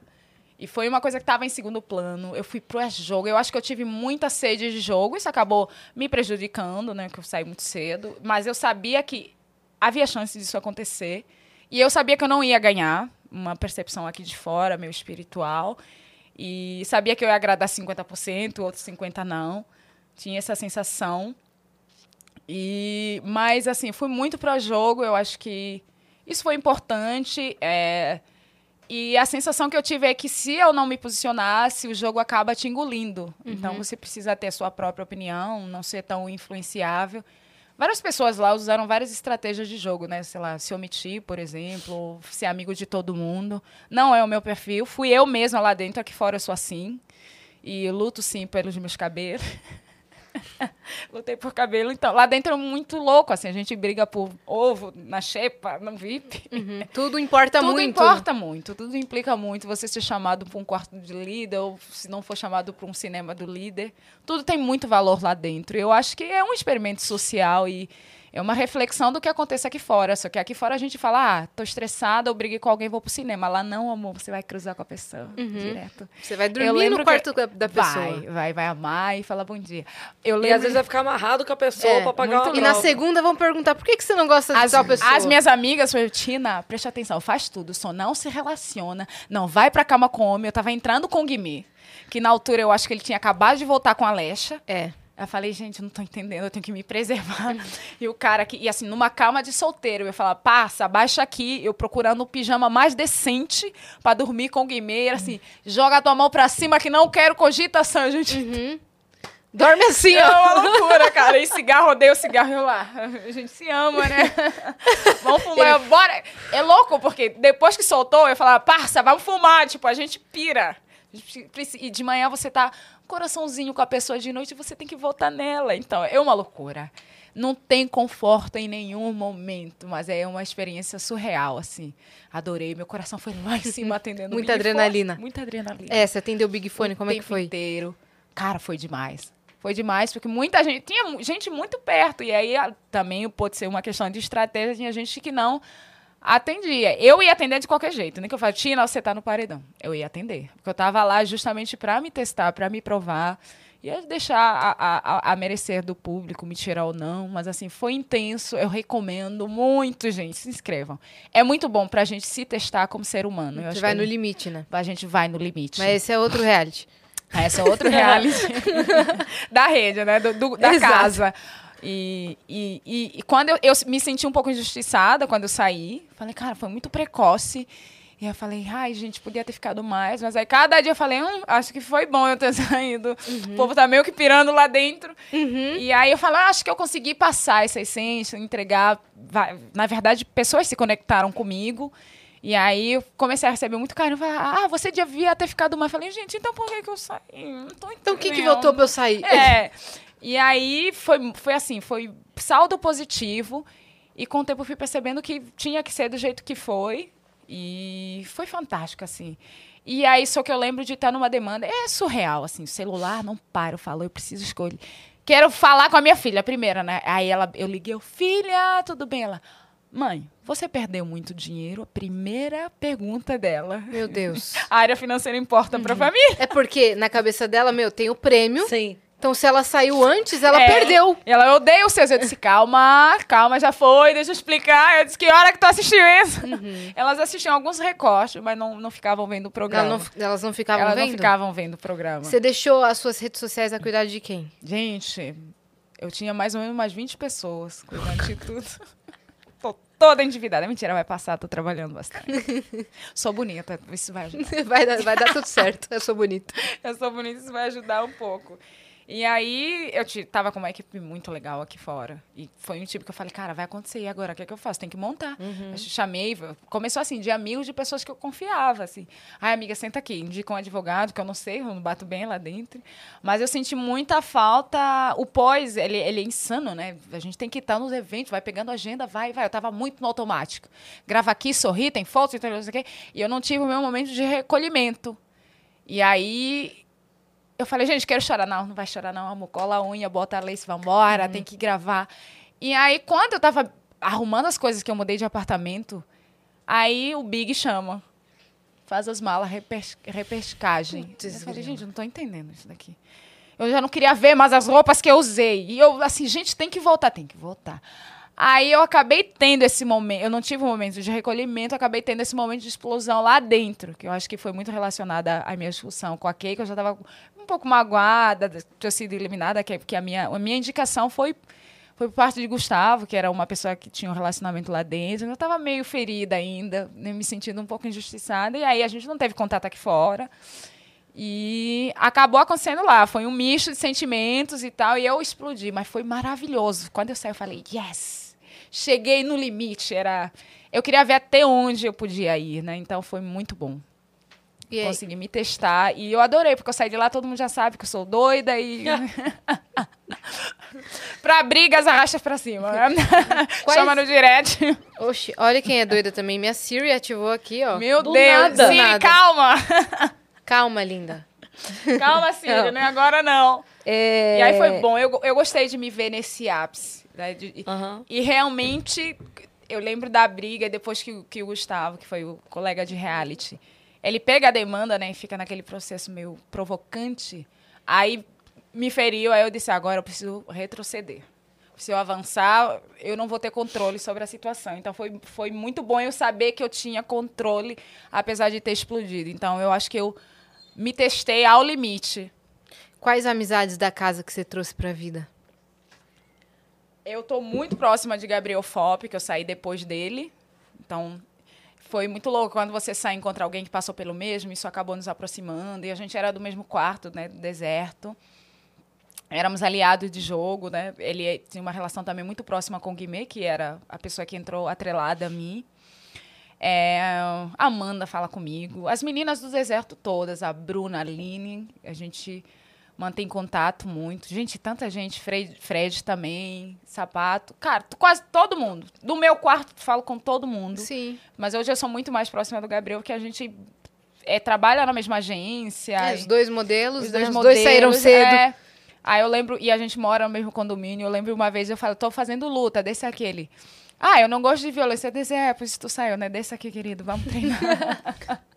E foi uma coisa que estava em segundo plano. Eu fui pro jogo. Eu acho que eu tive muita sede de jogo. Isso acabou me prejudicando, né? Que eu saí muito cedo. Mas eu sabia que havia chance disso acontecer. E eu sabia que eu não ia ganhar. Uma percepção aqui de fora, meio espiritual. E sabia que eu ia agradar 50%, outros 50% não. Tinha essa sensação. E, mas, assim, fui muito pro jogo. Eu acho que isso foi importante. É, e a sensação que eu tive é que se eu não me posicionasse, o jogo acaba te engolindo. Uhum. Então você precisa ter sua própria opinião, não ser tão influenciável. Várias pessoas lá usaram várias estratégias de jogo, né? Sei lá, se omitir, por exemplo, ser amigo de todo mundo. Não é o meu perfil. Fui eu mesma lá dentro, aqui fora eu sou assim. E luto sim pelos meus cabelos. Lutei por cabelo. Então, lá dentro é muito louco, assim. A gente briga por ovo na xepa, no VIP. Uhum. Tudo importa tudo muito. Tudo importa muito. Tudo implica muito. Você ser chamado para um quarto de líder, ou se não for chamado para um cinema do líder. Tudo tem muito valor lá dentro. Eu acho que é um experimento social e é uma reflexão do que acontece aqui fora. Só que aqui fora a gente fala, ah, tô estressada, eu briguei com alguém, vou pro cinema. Lá não, amor, você vai cruzar com a pessoa uhum. direto. Você vai dormir no quarto da pessoa. Vai, vai, vai amar e falar bom dia. Eu lembro... E às vezes vai ficar amarrado com a pessoa é, pra pagar uma E na segunda vão perguntar, por que, que você não gosta de tal pessoa? As minhas amigas falaram, Tina, preste atenção, faz tudo, só não se relaciona, não vai pra cama com homem. Eu tava entrando com o Guimê, que na altura eu acho que ele tinha acabado de voltar com a Lecha. É. Eu falei, gente, eu não tô entendendo, eu tenho que me preservar. e o cara aqui, e assim, numa calma de solteiro, eu falava, passa, abaixa aqui, eu procurando o pijama mais decente para dormir com o Guimê, assim, joga a tua mão pra cima que não quero cogitação, gente. Uhum. Dorme assim, ó. É uma loucura, cara. E cigarro, odeio cigarro. Eu lá. A gente se ama, né? vamos fumar. Ele... Bora. É louco, porque depois que soltou, eu falava, parça, vamos fumar. Tipo, a gente pira. E de manhã você tá coraçãozinho com a pessoa de noite, você tem que voltar nela. Então, é uma loucura. Não tem conforto em nenhum momento, mas é uma experiência surreal, assim. Adorei, meu coração foi lá em cima atendendo Muita adrenalina. Fone. Muita adrenalina. É, você atendeu o Big Fone, o como é que foi? inteiro. Cara, foi demais. Foi demais, porque muita gente. Tinha gente muito perto. E aí também pode ser uma questão de estratégia, tinha gente que não atendia. Eu ia atender de qualquer jeito. Nem que eu falasse, Tina, você tá no paredão. Eu ia atender. Porque eu tava lá justamente para me testar, para me provar. Ia deixar a, a, a, merecer do público, me tirar ou não. Mas, assim, foi intenso. Eu recomendo muito, gente. Se inscrevam. É muito bom pra gente se testar como ser humano. Você vai no limite, né? A gente vai no limite. Mas esse é outro reality. Ah, esse é outro reality da rede, né? Do, do da Exato. casa. E, e, e, e, quando eu, eu me senti um pouco injustiçada quando eu saí, falei, cara, foi muito precoce. E eu falei, ai, gente, podia ter ficado mais. Mas aí cada dia eu falei, hum, acho que foi bom eu ter saído. Uhum. O povo tá meio que pirando lá dentro. Uhum. E aí eu falei, ah, acho que eu consegui passar essa essência, entregar. Na verdade, pessoas se conectaram comigo. E aí eu comecei a receber muito carinho. Falei, ah, você devia ter ficado mais. Eu falei, gente, então por que, que eu saí? Não tô entendendo. Então o que, que votou pra eu sair? É. E aí foi, foi assim, foi saldo positivo. E com o tempo eu fui percebendo que tinha que ser do jeito que foi. E foi fantástico, assim. E aí, só que eu lembro de estar numa demanda. É surreal, assim. O celular não para. Eu falo, eu preciso escolher. Quero falar com a minha filha, a primeira, né? Aí ela, eu liguei, eu, filha, tudo bem? Ela, mãe, você perdeu muito dinheiro? A primeira pergunta dela. Meu Deus. a área financeira importa uhum. pra família. É porque na cabeça dela, meu, tem o prêmio. Sim. Então, se ela saiu antes, ela é, perdeu. Ela odeia o seus. Eu disse, calma, calma, já foi, deixa eu explicar. Eu disse, que hora que tu assistiu isso? Uhum. Elas assistiam alguns recortes, mas não, não ficavam vendo o programa. Ela não, elas não ficavam elas vendo? Elas não ficavam vendo o programa. Você deixou as suas redes sociais a cuidar de quem? Gente, eu tinha mais ou menos umas 20 pessoas cuidando de tudo. Tô toda endividada. Mentira, vai passar, tô trabalhando bastante. sou bonita, isso vai ajudar. vai, dar, vai dar tudo certo, eu sou bonita. eu sou bonita, isso vai ajudar um pouco. E aí eu tava com uma equipe muito legal aqui fora. E foi um tipo que eu falei, cara, vai acontecer e agora? O que é que eu faço? Tem que montar. Uhum. Eu chamei, começou assim, de amigos de pessoas que eu confiava, assim. Ai, amiga, senta aqui, indica um advogado, que eu não sei, eu não bato bem lá dentro. Mas eu senti muita falta. O pós, ele, ele é insano, né? A gente tem que estar nos eventos, vai pegando agenda, vai, vai. Eu tava muito no automático. Grava aqui, sorri, tem fotos, tem não sei o quê. E eu não tive o meu momento de recolhimento. E aí eu falei, gente, quero chorar. Não, não vai chorar, não, amor. Cola a unha, bota a lace, vambora, uhum. tem que gravar. E aí, quando eu tava arrumando as coisas que eu mudei de apartamento, aí o Big chama. Faz as malas, repes repescagem. Putz, eu falei, gente, eu não tô entendendo isso daqui. Eu já não queria ver mais as roupas que eu usei. E eu, assim, gente, tem que voltar, tem que voltar. Aí eu acabei tendo esse momento, eu não tive um momento de recolhimento, acabei tendo esse momento de explosão lá dentro, que eu acho que foi muito relacionada à minha discussão com a Kay, que eu já estava um pouco magoada de ter sido eliminada, porque a minha, a minha indicação foi, foi por parte de Gustavo, que era uma pessoa que tinha um relacionamento lá dentro. Eu estava meio ferida ainda, né, me sentindo um pouco injustiçada, e aí a gente não teve contato aqui fora. E acabou acontecendo lá. Foi um misto de sentimentos e tal, e eu explodi, mas foi maravilhoso. Quando eu saí, eu falei, yes! Cheguei no limite. Era, eu queria ver até onde eu podia ir, né? Então foi muito bom. E Consegui me testar e eu adorei, porque eu saí de lá, todo mundo já sabe que eu sou doida e. pra brigas, arrasta pra cima. Quais... Chama no direct. Oxi, olha quem é doida também. Minha Siri ativou aqui, ó. Meu Do Deus, nada. Siri, nada. calma! Calma, linda. Calma, Siri, não é agora não. É... E aí foi bom, eu, eu gostei de me ver nesse ápice. Né? De, uhum. E realmente, eu lembro da briga depois que, que o Gustavo, que foi o colega de reality, ele pega a demanda, né, e fica naquele processo meio provocante. Aí me feriu, aí eu disse, agora eu preciso retroceder. Se eu avançar, eu não vou ter controle sobre a situação. Então foi, foi muito bom eu saber que eu tinha controle, apesar de ter explodido. Então eu acho que eu me testei ao limite. Quais amizades da casa que você trouxe para a vida? Eu tô muito próxima de Gabriel Fop, que eu saí depois dele. Então, foi muito louco. Quando você sai e encontra alguém que passou pelo mesmo, isso acabou nos aproximando. E a gente era do mesmo quarto, né? Do deserto. éramos aliados de jogo, né? Ele tinha uma relação também muito próxima com o Guimê, que era a pessoa que entrou atrelada a mim. É, a Amanda fala comigo. As meninas do deserto todas, a Bruna, a Aline, a gente mantém contato muito. Gente, tanta gente, Fred, Fred também, Sapato. Cara, quase todo mundo. Do meu quarto, falo com todo mundo. Sim. Mas hoje eu sou muito mais próxima do Gabriel, que a gente é, trabalha na mesma agência. É, os dois modelos, os dois, né? os modelos, dois saíram cedo. É. Aí eu lembro, e a gente mora no mesmo condomínio. Eu lembro uma vez, eu falo, tô fazendo luta, desse aquele. Ah, eu não gosto de violência. desse é, por isso tu saiu, né? Desse aqui, querido, vamos treinar.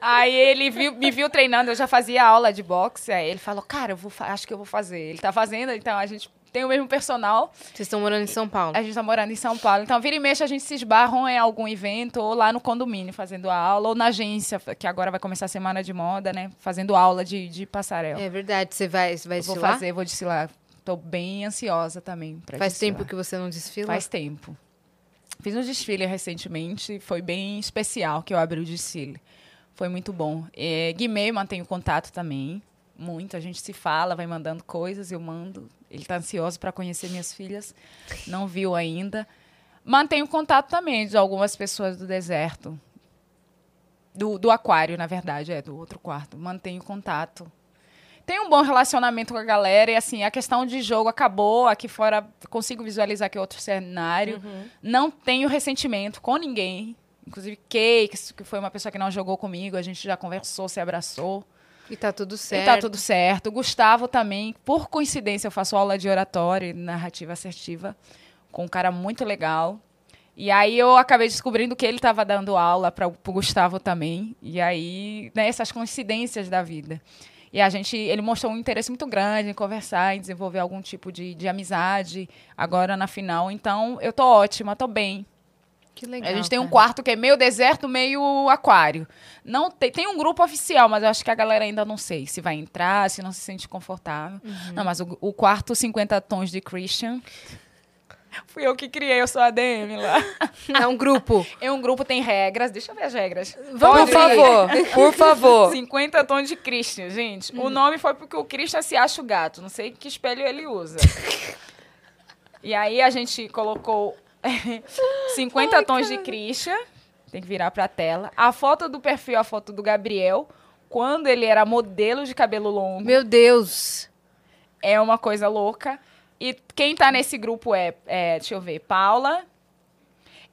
aí ele viu, me viu treinando, eu já fazia aula de boxe. Aí ele falou, cara, eu vou, acho que eu vou fazer. Ele tá fazendo, então a gente tem o mesmo personal. Vocês estão morando em São Paulo? A gente está morando em São Paulo. Então, vira e mexe, a gente se esbarram em algum evento, ou lá no condomínio, fazendo aula, ou na agência, que agora vai começar a semana de moda, né? Fazendo aula de, de passarela. É verdade. Você vai, você vai Vou fazer, vou desfilar. Estou bem ansiosa também para Faz desfilar. tempo que você não desfila? Faz tempo. Fiz um desfile recentemente, foi bem especial que eu abri o desfile. Foi muito bom. É, Guimê, mantenho contato também muito. A gente se fala, vai mandando coisas, eu mando. Ele está ansioso para conhecer minhas filhas, não viu ainda. Mantenho contato também de algumas pessoas do deserto. Do, do aquário, na verdade, é, do outro quarto. Mantenho contato. Tenho um bom relacionamento com a galera e, assim, a questão de jogo acabou. Aqui fora, consigo visualizar que é outro cenário. Uhum. Não tenho ressentimento com ninguém. Inclusive, Kay, que foi uma pessoa que não jogou comigo, a gente já conversou, se abraçou. E tá tudo certo. E tá tudo certo. Gustavo também, por coincidência, eu faço aula de oratória e narrativa assertiva com um cara muito legal. E aí eu acabei descobrindo que ele estava dando aula para o Gustavo também. E aí, né, essas coincidências da vida. E a gente, ele mostrou um interesse muito grande em conversar, em desenvolver algum tipo de, de amizade agora na final. Então, eu tô ótima, tô bem. Que legal. A gente tem um quarto que é meio deserto, meio aquário. Não tem, tem um grupo oficial, mas eu acho que a galera ainda não sei se vai entrar, se não se sente confortável. Uhum. Não, mas o, o, quarto 50 tons de Christian. Fui eu que criei, eu sou a DM lá. É um grupo. É um grupo, tem regras. Deixa eu ver as regras. Vamos, por favor, por favor. 50 tons de Christian, gente. Hum. O nome foi porque o Christian se acha o gato. Não sei que espelho ele usa. e aí a gente colocou 50 Ai, tons cara. de Christian. Tem que virar pra tela. A foto do perfil, a foto do Gabriel, quando ele era modelo de cabelo longo. Meu Deus! É uma coisa louca. E quem tá nesse grupo é, é deixa eu ver, Paula,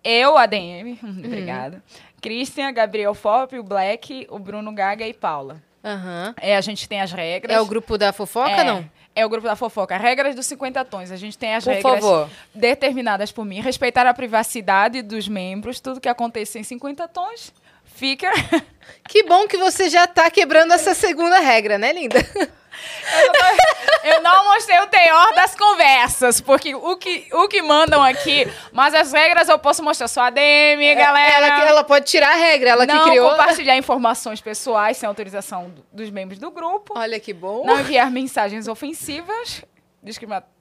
eu, ADM, uhum. obrigada. Christian, Gabriel Fop, o Black, o Bruno Gaga e Paula. Uhum. É, a gente tem as regras. É o grupo da fofoca, é. não? É o grupo da fofoca. Regras dos 50 tons. A gente tem as por regras favor. determinadas por mim. Respeitar a privacidade dos membros. Tudo que acontecer em 50 tons fica. Que bom que você já está quebrando essa segunda regra, né, linda? Eu não mostrei o teor das conversas, porque o que, o que mandam aqui, mas as regras eu posso mostrar só a DM, é, galera. Ela, ela pode tirar a regra, ela não que criou. compartilhar informações pessoais sem autorização dos membros do grupo. Olha que bom. Não enviar mensagens ofensivas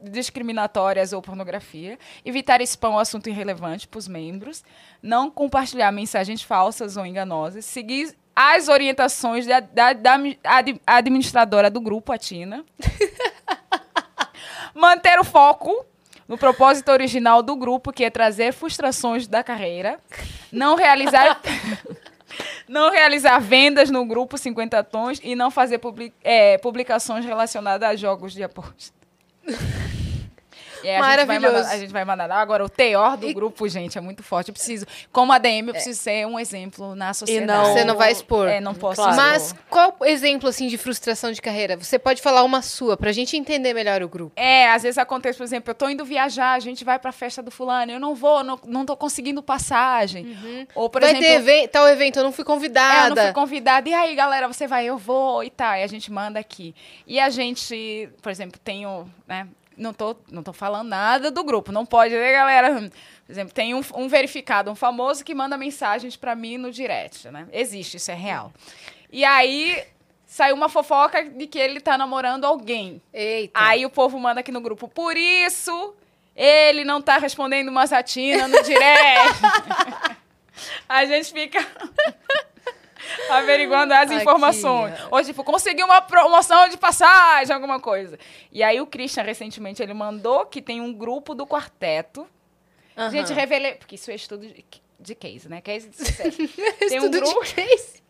discriminatórias ou pornografia, evitar spam ou assunto irrelevante para os membros, não compartilhar mensagens falsas ou enganosas, seguir as orientações da, da, da administradora do grupo, a Tina. Manter o foco no propósito original do grupo, que é trazer frustrações da carreira. Não realizar. não realizar vendas no grupo 50 tons e não fazer public, é, publicações relacionadas a jogos de aposta. É, Maravilhoso. A gente, mandar, a gente vai mandar. Agora, o teor do e... grupo, gente, é muito forte. Eu preciso, como ADM, eu preciso é. ser um exemplo na sociedade. E não, você não vai expor. É, não posso claro. Mas qual exemplo, assim, de frustração de carreira? Você pode falar uma sua, pra gente entender melhor o grupo. É, às vezes acontece, por exemplo, eu tô indo viajar, a gente vai pra festa do fulano, eu não vou, não, não tô conseguindo passagem. Uhum. Ou, por vai exemplo... ter evento, tal evento, eu não fui convidada. É, eu não fui convidada. E aí, galera, você vai, eu vou e tal. E a gente manda aqui. E a gente, por exemplo, tenho, né, não tô, não tô falando nada do grupo. Não pode, né, galera? Por exemplo, tem um, um verificado, um famoso que manda mensagens para mim no direct, né? Existe, isso é real. E aí saiu uma fofoca de que ele tá namorando alguém. Eita. Aí o povo manda aqui no grupo, por isso ele não tá respondendo Mazatina no direct. a gente fica averiguando as informações. Aqui. Ou, tipo, consegui uma promoção de passagem, alguma coisa. E aí o Christian, recentemente, ele mandou que tem um grupo do quarteto. Uhum. Gente, revelei... Porque isso é estudo de, case, né? Case de sucesso. tem um grupo... de case?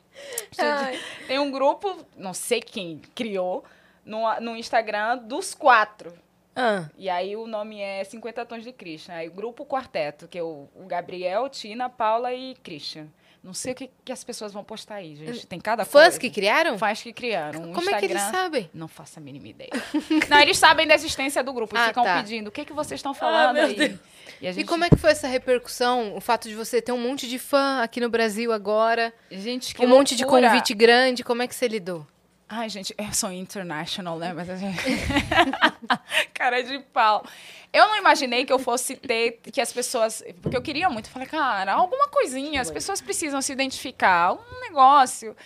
tem um grupo, não sei quem criou, no, no Instagram dos quatro. Ah. E aí o nome é 50 Tons de Christian. Aí o grupo quarteto, que é o, o Gabriel, Tina, Paula e Christian. Não sei o que, que as pessoas vão postar aí, gente. Tem cada Fãs coisa. que criaram? Fãs que criaram. Como Instagram, é que eles sabem? Não faço a mínima ideia. não, eles sabem da existência do grupo. Eles ah, ficam tá. pedindo, o que, que vocês estão falando ah, aí? E, gente... e, como é que foi essa repercussão? O fato de você ter um monte de fã aqui no Brasil agora? Gente, que Um loucura. monte de convite grande. Como é que você lidou? Ai, gente, eu sou international, né? Mas a gente... Cara de pau. Eu não imaginei que eu fosse ter, que as pessoas. Porque eu queria muito. Falei, cara, alguma coisinha. As pessoas precisam se identificar. Um negócio.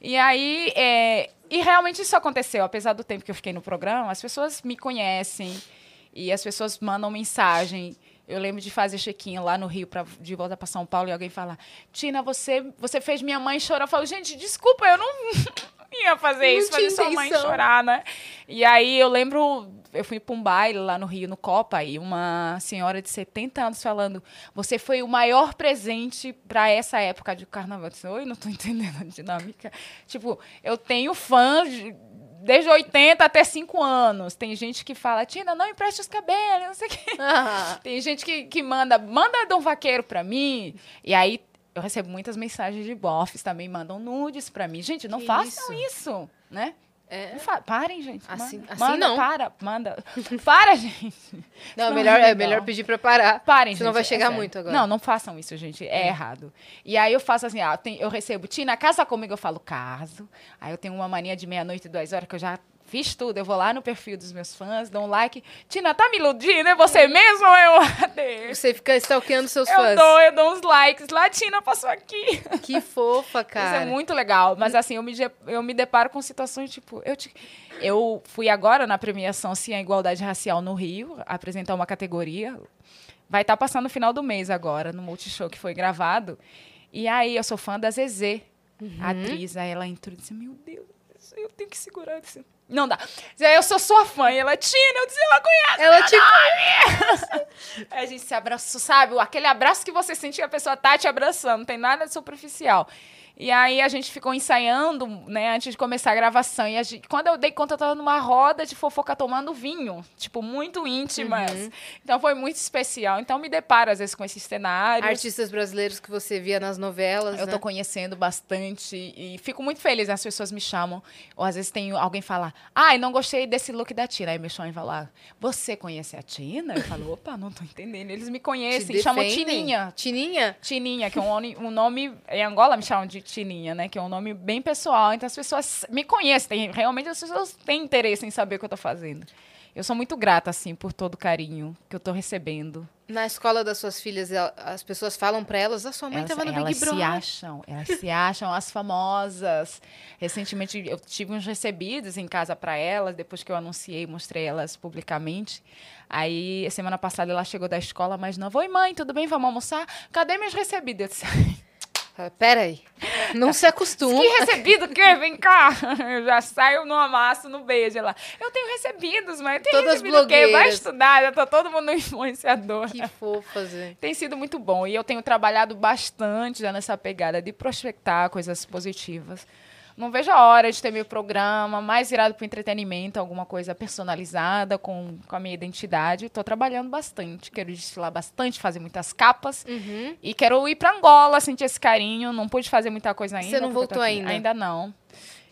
E aí. É, e realmente isso aconteceu. Apesar do tempo que eu fiquei no programa, as pessoas me conhecem. E as pessoas mandam mensagem. Eu lembro de fazer check-in lá no Rio, pra, de volta para São Paulo, e alguém falar: Tina, você, você fez minha mãe chorar. Eu falo, gente, desculpa, eu não ia fazer não isso, fazer sua mãe chorar, né? E aí eu lembro, eu fui para um baile lá no Rio, no Copa, e uma senhora de 70 anos falando: Você foi o maior presente para essa época de carnaval. Eu disse, Oi, não estou entendendo a dinâmica. Tipo, eu tenho fãs. Desde 80 até 5 anos. Tem gente que fala, Tina, não empreste os cabelos, não sei o quê. Tem gente que, que manda, manda Dom Vaqueiro pra mim. E aí eu recebo muitas mensagens de bofs também, mandam nudes para mim. Gente, não que façam isso, isso né? É. Parem, gente. Assim, manda, assim manda, não. Para, manda. Para, gente. Não, não melhor, é, é melhor pedir para parar. Parem, Senão gente. vai chegar é muito agora. Não, não façam isso, gente. É, é. errado. E aí eu faço assim, ah, eu recebo, Tina, casa comigo, eu falo, caso. Aí eu tenho uma mania de meia-noite, duas horas, que eu já Fiz tudo. Eu vou lá no perfil dos meus fãs, dou um like. Tina, tá me iludindo? É você mesmo ou eu Você fica stalkeando seus eu fãs. Dou, eu dou uns likes. Lá, Tina passou aqui. Que fofa, cara. Isso é muito legal. Mas assim, eu me, eu me deparo com situações tipo. Eu, te, eu fui agora na premiação Sim a Igualdade Racial no Rio, apresentar uma categoria. Vai estar tá passando no final do mês agora, no Multishow que foi gravado. E aí, eu sou fã da Zezé, uhum. a atriz. Aí ela entrou e disse: Meu Deus, eu tenho que segurar esse não dá. Eu sou sua fã. E ela, Tina, eu disse, ela conhece. Ela te conhece. a gente se abraçou, sabe? Aquele abraço que você sente que a pessoa tá te abraçando. Não tem nada de superficial. E aí a gente ficou ensaiando, né, antes de começar a gravação. E a gente, quando eu dei conta, eu tava numa roda de fofoca tomando vinho, tipo, muito íntimas. Uhum. Então foi muito especial. Então me deparo, às vezes, com esses cenários. Artistas brasileiros que você via nas novelas. Eu né? tô conhecendo bastante e fico muito feliz. As pessoas me chamam. Ou às vezes tem alguém fala, ai, ah, não gostei desse look da Tina. Aí me chamam e falam, você conhece a Tina? Eu falo, opa, não tô entendendo. Eles me conhecem, chamam Tininha. Tininha? Tininha, que é um, um nome. Em Angola me chamam de Tininha, né? Que é um nome bem pessoal. Então as pessoas me conhecem. Realmente as pessoas têm interesse em saber o que eu estou fazendo. Eu sou muito grata, assim, por todo o carinho que eu estou recebendo. Na escola das suas filhas, as pessoas falam para elas, a sua mãe estava no Big Brother. Elas se acham, elas se acham as famosas. Recentemente eu tive uns recebidos em casa para elas, depois que eu anunciei, mostrei elas publicamente. Aí, semana passada ela chegou da escola, mas não, oi mãe, tudo bem, vamos almoçar? Cadê meus recebidos? Eu disse, Pera aí. Não se acostuma. Que recebido o quê? Vem cá. Eu já saio no amasso, no beijo lá. Eu tenho recebidos, mas tem Todas recebido blogueiras. o quê? Vai estudar, já tá todo mundo influenciador. Que fofas, Tem sido muito bom. E eu tenho trabalhado bastante já nessa pegada de prospectar coisas positivas. Não vejo a hora de ter meu programa mais virado para o entretenimento, alguma coisa personalizada com, com a minha identidade. Estou trabalhando bastante, quero desfilar bastante, fazer muitas capas. Uhum. E quero ir para Angola, sentir esse carinho. Não pude fazer muita coisa ainda. Você não voltou ainda? Ainda não.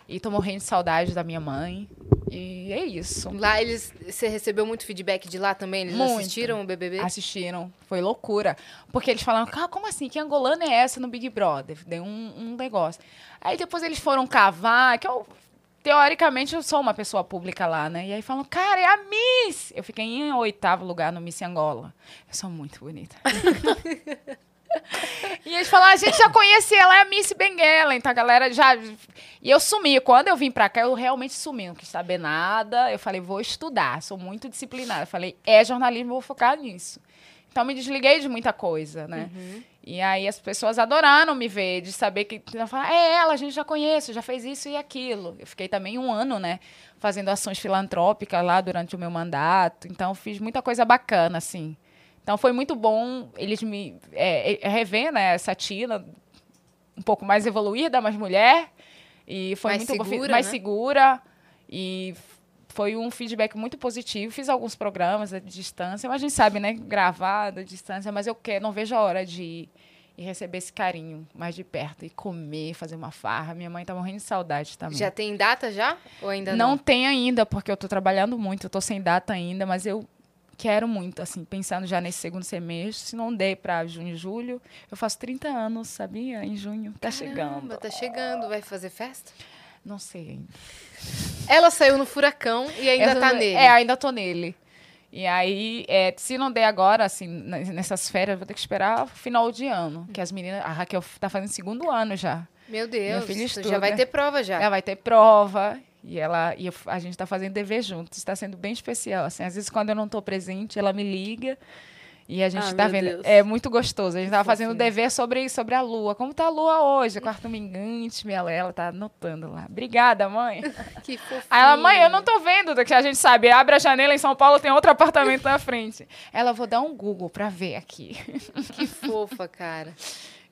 E tô morrendo de saudade da minha mãe. E é isso. Lá eles. Você recebeu muito feedback de lá também? Eles muito. assistiram o BBB? Assistiram. Foi loucura. Porque eles falaram, ah, como assim? Que angolana é essa no Big Brother? Deu um, um negócio. Aí depois eles foram cavar, que eu. Teoricamente, eu sou uma pessoa pública lá, né? E aí falam, cara, é a Miss! Eu fiquei em oitavo lugar no Miss Angola. Eu sou muito bonita. E eles falaram, a gente já conhecia, ela é a Miss Benguela, então a galera já... E eu sumi, quando eu vim pra cá, eu realmente sumi, não quis saber nada. Eu falei, vou estudar, sou muito disciplinada. Eu falei, é jornalismo, vou focar nisso. Então me desliguei de muita coisa, né? Uhum. E aí as pessoas adoraram me ver, de saber que é ela, a gente já conhece, já fez isso e aquilo. Eu fiquei também um ano, né, fazendo ações filantrópicas lá durante o meu mandato. Então fiz muita coisa bacana, assim. Então foi muito bom eles me é, é rever, né, essa Tina um pouco mais evoluída, mais mulher. E foi mais muito segura, mais né? segura. E foi um feedback muito positivo. Fiz alguns programas à distância, mas a gente sabe, né? Gravar à distância, mas eu quero, não vejo a hora de e receber esse carinho mais de perto e comer, fazer uma farra. Minha mãe tá morrendo de saudade também. Já tem data já? Ou ainda não? Não tem ainda, porque eu tô trabalhando muito, eu tô sem data ainda, mas eu quero muito, assim, pensando já nesse segundo semestre. Se não der para junho, julho, eu faço 30 anos, sabia? Em junho. Tá Caramba, chegando. Tá chegando. Vai fazer festa? Não sei ainda. Ela saiu no furacão e ainda eu, tá nele. É, ainda tô nele. E aí, é, se não der agora, assim, nessas férias, vou ter que esperar o final de ano. Que as meninas. A Raquel tá fazendo segundo ano já. Meu Deus. Minha filha estuda. Já vai ter prova já. Já vai ter prova. E ela e a gente está fazendo dever juntos. Está sendo bem especial. Assim, às vezes quando eu não estou presente, ela me liga. E a gente está ah, vendo. Deus. É muito gostoso. A gente estava fazendo dever sobre, sobre a lua. Como está a lua hoje? Quarto mingante, minha ela tá anotando lá. Obrigada, mãe. que fofinho. Aí ela, mãe, eu não tô vendo, que a gente sabe. Abre a janela em São Paulo, tem outro apartamento na frente. Ela, vou dar um Google para ver aqui. que fofa, cara.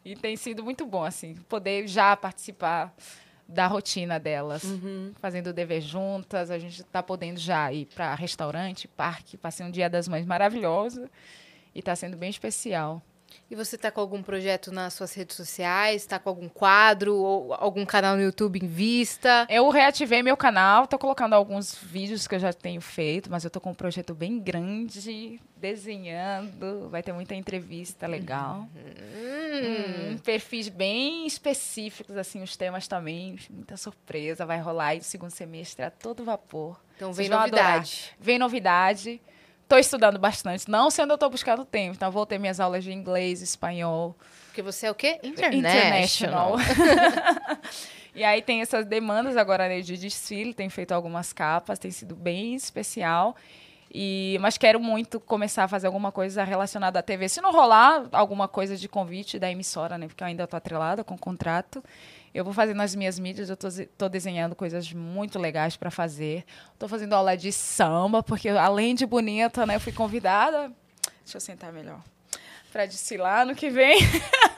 E tem sido muito bom, assim, poder já participar da rotina delas, uhum. fazendo o dever juntas. A gente está podendo já ir para restaurante, parque. Passei um dia das mães maravilhoso e está sendo bem especial. E você está com algum projeto nas suas redes sociais? Está com algum quadro ou algum canal no YouTube em vista? Eu reativei meu canal, estou colocando alguns vídeos que eu já tenho feito, mas eu estou com um projeto bem grande, desenhando. Vai ter muita entrevista legal. Hum. Hum, perfis bem específicos, assim, os temas também. Muita surpresa. Vai rolar aí no segundo semestre a todo vapor. Então vem novidade. Vem novidade. Estou estudando bastante. Não sendo eu estou buscando tempo. Então, vou ter minhas aulas de inglês, espanhol. Porque você é o quê? International. International. e aí tem essas demandas agora né, de desfile. Tem feito algumas capas. Tem sido bem especial. E, mas quero muito começar a fazer alguma coisa relacionada à TV. Se não rolar alguma coisa de convite da emissora, né? Porque eu ainda estou atrelada com o contrato. Eu vou fazer nas minhas mídias, eu estou desenhando coisas muito legais para fazer. Estou fazendo aula de samba, porque além de bonita, né, eu fui convidada. Deixa eu sentar melhor. Para desfilar no que vem.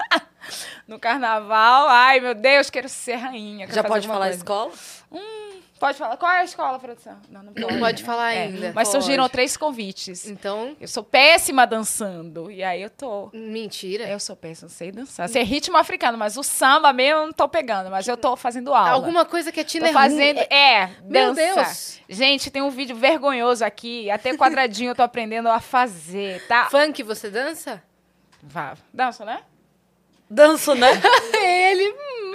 no carnaval. Ai, meu Deus, quero ser rainha. Quero Já pode falar coisa. escola? Hum, Pode falar. Qual é a escola, produção? Não, não pode, não pode falar é. ainda. Mas pode. surgiram três convites. Então. Eu sou péssima dançando. E aí eu tô. Mentira. Eu sou péssima, sei dançar. Sei ritmo africano, mas o samba mesmo eu não tô pegando. Mas eu tô fazendo aula. Alguma coisa que a Tina tô fazendo. É, é Meu Deus. Gente, tem um vídeo vergonhoso aqui. Até quadradinho eu tô aprendendo a fazer, tá? Funk você dança? Vá. Dança, né? Danço, né? Ele. Hum.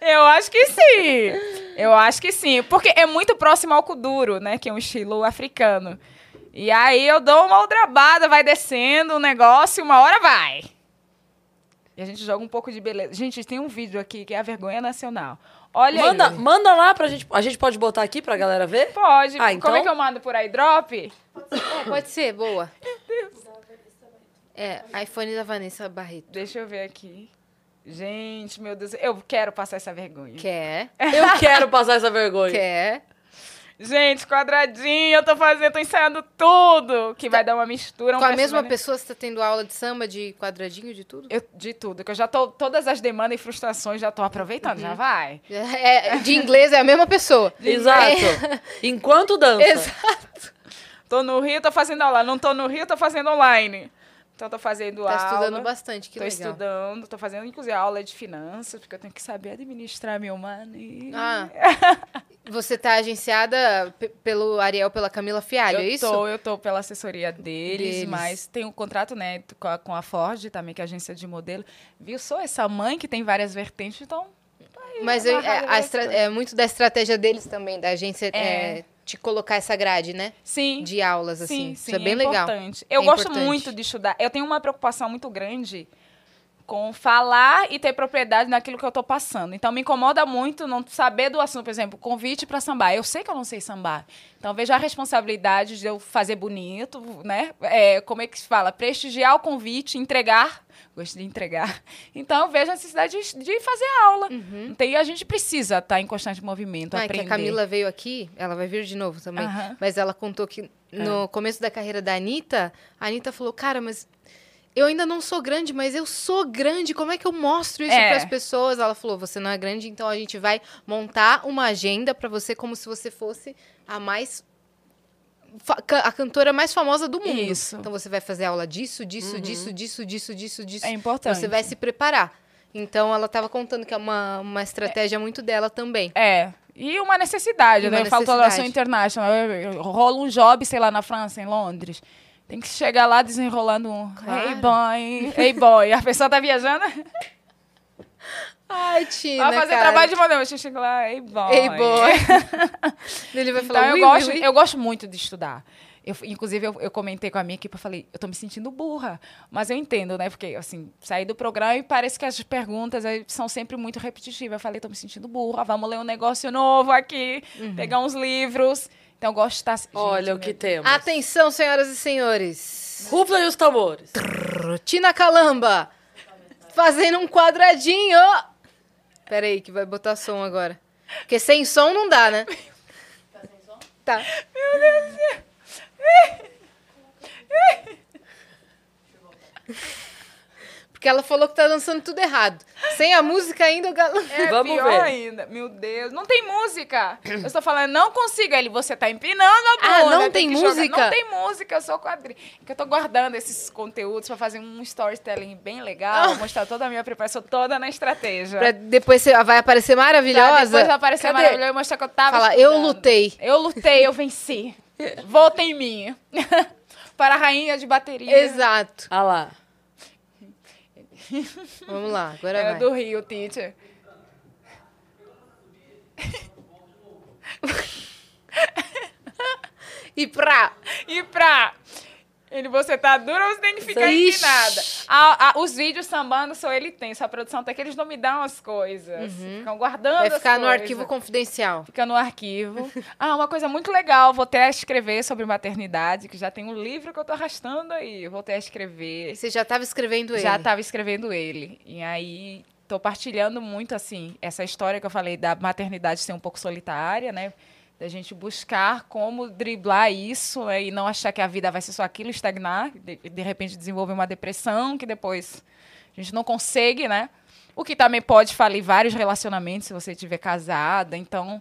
Eu acho que sim. Eu acho que sim. Porque é muito próximo ao kuduro, né? Que é um estilo africano. E aí eu dou uma oudrabada, vai descendo o negócio, uma hora vai. E a gente joga um pouco de beleza. Gente, tem um vídeo aqui que é a vergonha nacional. Olha manda, aí. Manda lá pra gente. A gente pode botar aqui pra galera ver? Pode. Ah, então... Como é que eu mando por aí? Drop? É, pode ser, boa. Meu Deus. É, iPhone da Vanessa Barreto. Deixa eu ver aqui. Gente, meu Deus, eu quero passar essa vergonha. Quer? Eu quero passar essa vergonha. Quer? Gente, quadradinho, eu tô fazendo, tô ensaiando tudo, que tá, vai dar uma mistura. Um com a mesma pessoa, você tá tendo aula de samba, de quadradinho, de tudo? Eu, de tudo, que eu já tô, todas as demandas e frustrações já tô aproveitando, uhum. já vai. É, de inglês é a mesma pessoa. Exato. É. Enquanto dança. Exato. Tô no Rio, tô fazendo aula. Não tô no Rio, tô fazendo online. Então, tô fazendo tá aula. Tá estudando bastante, que tô legal. Tô estudando, tô fazendo, inclusive, aula de finanças, porque eu tenho que saber administrar meu money. Ah, você tá agenciada pelo Ariel, pela Camila Fialho, eu é isso? Tô, eu tô pela assessoria deles, deles. mas tem um contrato, né, com a, com a Ford também, que é agência de modelo. Viu? Sou essa mãe que tem várias vertentes, então... Tá mas eu, é, é, muito da estratégia deles também, da agência... É. É, te colocar essa grade, né? Sim. De aulas, assim. Sim, sim, Isso é bem é legal. Importante. Eu é gosto importante. muito de estudar. Eu tenho uma preocupação muito grande com falar e ter propriedade naquilo que eu estou passando. Então, me incomoda muito não saber do assunto, por exemplo, convite para sambar. Eu sei que eu não sei sambar. Então, vejo a responsabilidade de eu fazer bonito, né? É, como é que se fala? Prestigiar o convite, entregar. Gosto de entregar. Então, eu vejo a necessidade de, de fazer aula. Uhum. Então, e a gente precisa estar tá em constante movimento, ah, aprender. Que a Camila veio aqui, ela vai vir de novo também, uhum. mas ela contou que no é. começo da carreira da Anitta, a Anitta falou, cara, mas eu ainda não sou grande, mas eu sou grande. Como é que eu mostro isso é. para as pessoas? Ela falou: você não é grande, então a gente vai montar uma agenda para você como se você fosse a mais a cantora mais famosa do mundo. Isso. Então você vai fazer aula disso, disso, uhum. disso, disso, disso, disso, disso. É importante. Você vai se preparar. Então ela estava contando que é uma, uma estratégia é. muito dela também. É. E uma necessidade, e né? Uma? Necessidade. Eu internacional. Rola um job, sei lá, na França, em Londres. Tem que chegar lá desenrolando um claro. Hey boy, hey boy. A pessoa tá viajando. Ai, Tina. Vai fazer cara. trabalho de modelo. Você chega lá, hey boy. Hey boy. Ele vai falar, então, eu, gosto, eu gosto muito de estudar. Eu, inclusive, eu, eu, comentei com a minha equipe, eu falei, eu tô me sentindo burra. Mas eu entendo, né? Porque, assim, saí do programa e parece que as perguntas são sempre muito repetitivas. Eu falei, tô me sentindo burra, vamos ler um negócio novo aqui, uhum. pegar uns livros. Então, eu gosto de estar... Olha Gente, o que meu... temos. Atenção, senhoras e senhores. Rufla os tambores. Trrr, Tina Calamba. Fazendo um quadradinho. Pera aí, que vai botar som agora. Porque sem som não dá, né? Tá sem som? Tá. Meu Deus do céu. Porque ela falou que tá dançando tudo errado. Sem a música ainda, o galo... É Vamos pior ver. ainda. Meu Deus. Não tem música. Eu estou falando, não consigo. Ele, você tá empinando a bunda. Ah, não tem, tem música? Jogar. Não tem música, eu sou quadrinho. Que eu tô guardando esses conteúdos para fazer um storytelling bem legal, ah. mostrar toda a minha preparação, toda na estratégia. Pra depois você vai aparecer maravilhosa? Pra depois vai aparecer Cadê? maravilhosa e mostrar que eu tava Fala, estudando. eu lutei. Eu lutei, eu venci. Volta em mim. Para a rainha de bateria. Exato. Ah lá. Vamos lá, agora é vai. do Rio, teacher. e pra... E pra... Ele, você tá dura ou você tem que ficar Ixi. empinada? A, a, os vídeos sambando só ele tem, sua produção tem que eles não me dão as coisas. Uhum. Ficam guardando Vai ficar no arquivo confidencial. Fica no arquivo. ah, uma coisa muito legal, vou até escrever sobre maternidade, que já tem um livro que eu tô arrastando aí. Vou até escrever. Você já estava escrevendo ele? Já estava escrevendo ele. E aí tô partilhando muito, assim, essa história que eu falei da maternidade ser um pouco solitária, né? Da gente buscar como driblar isso né, e não achar que a vida vai ser só aquilo, estagnar, de, de repente desenvolver uma depressão que depois a gente não consegue, né? O que também pode falir vários relacionamentos se você estiver casada. Então,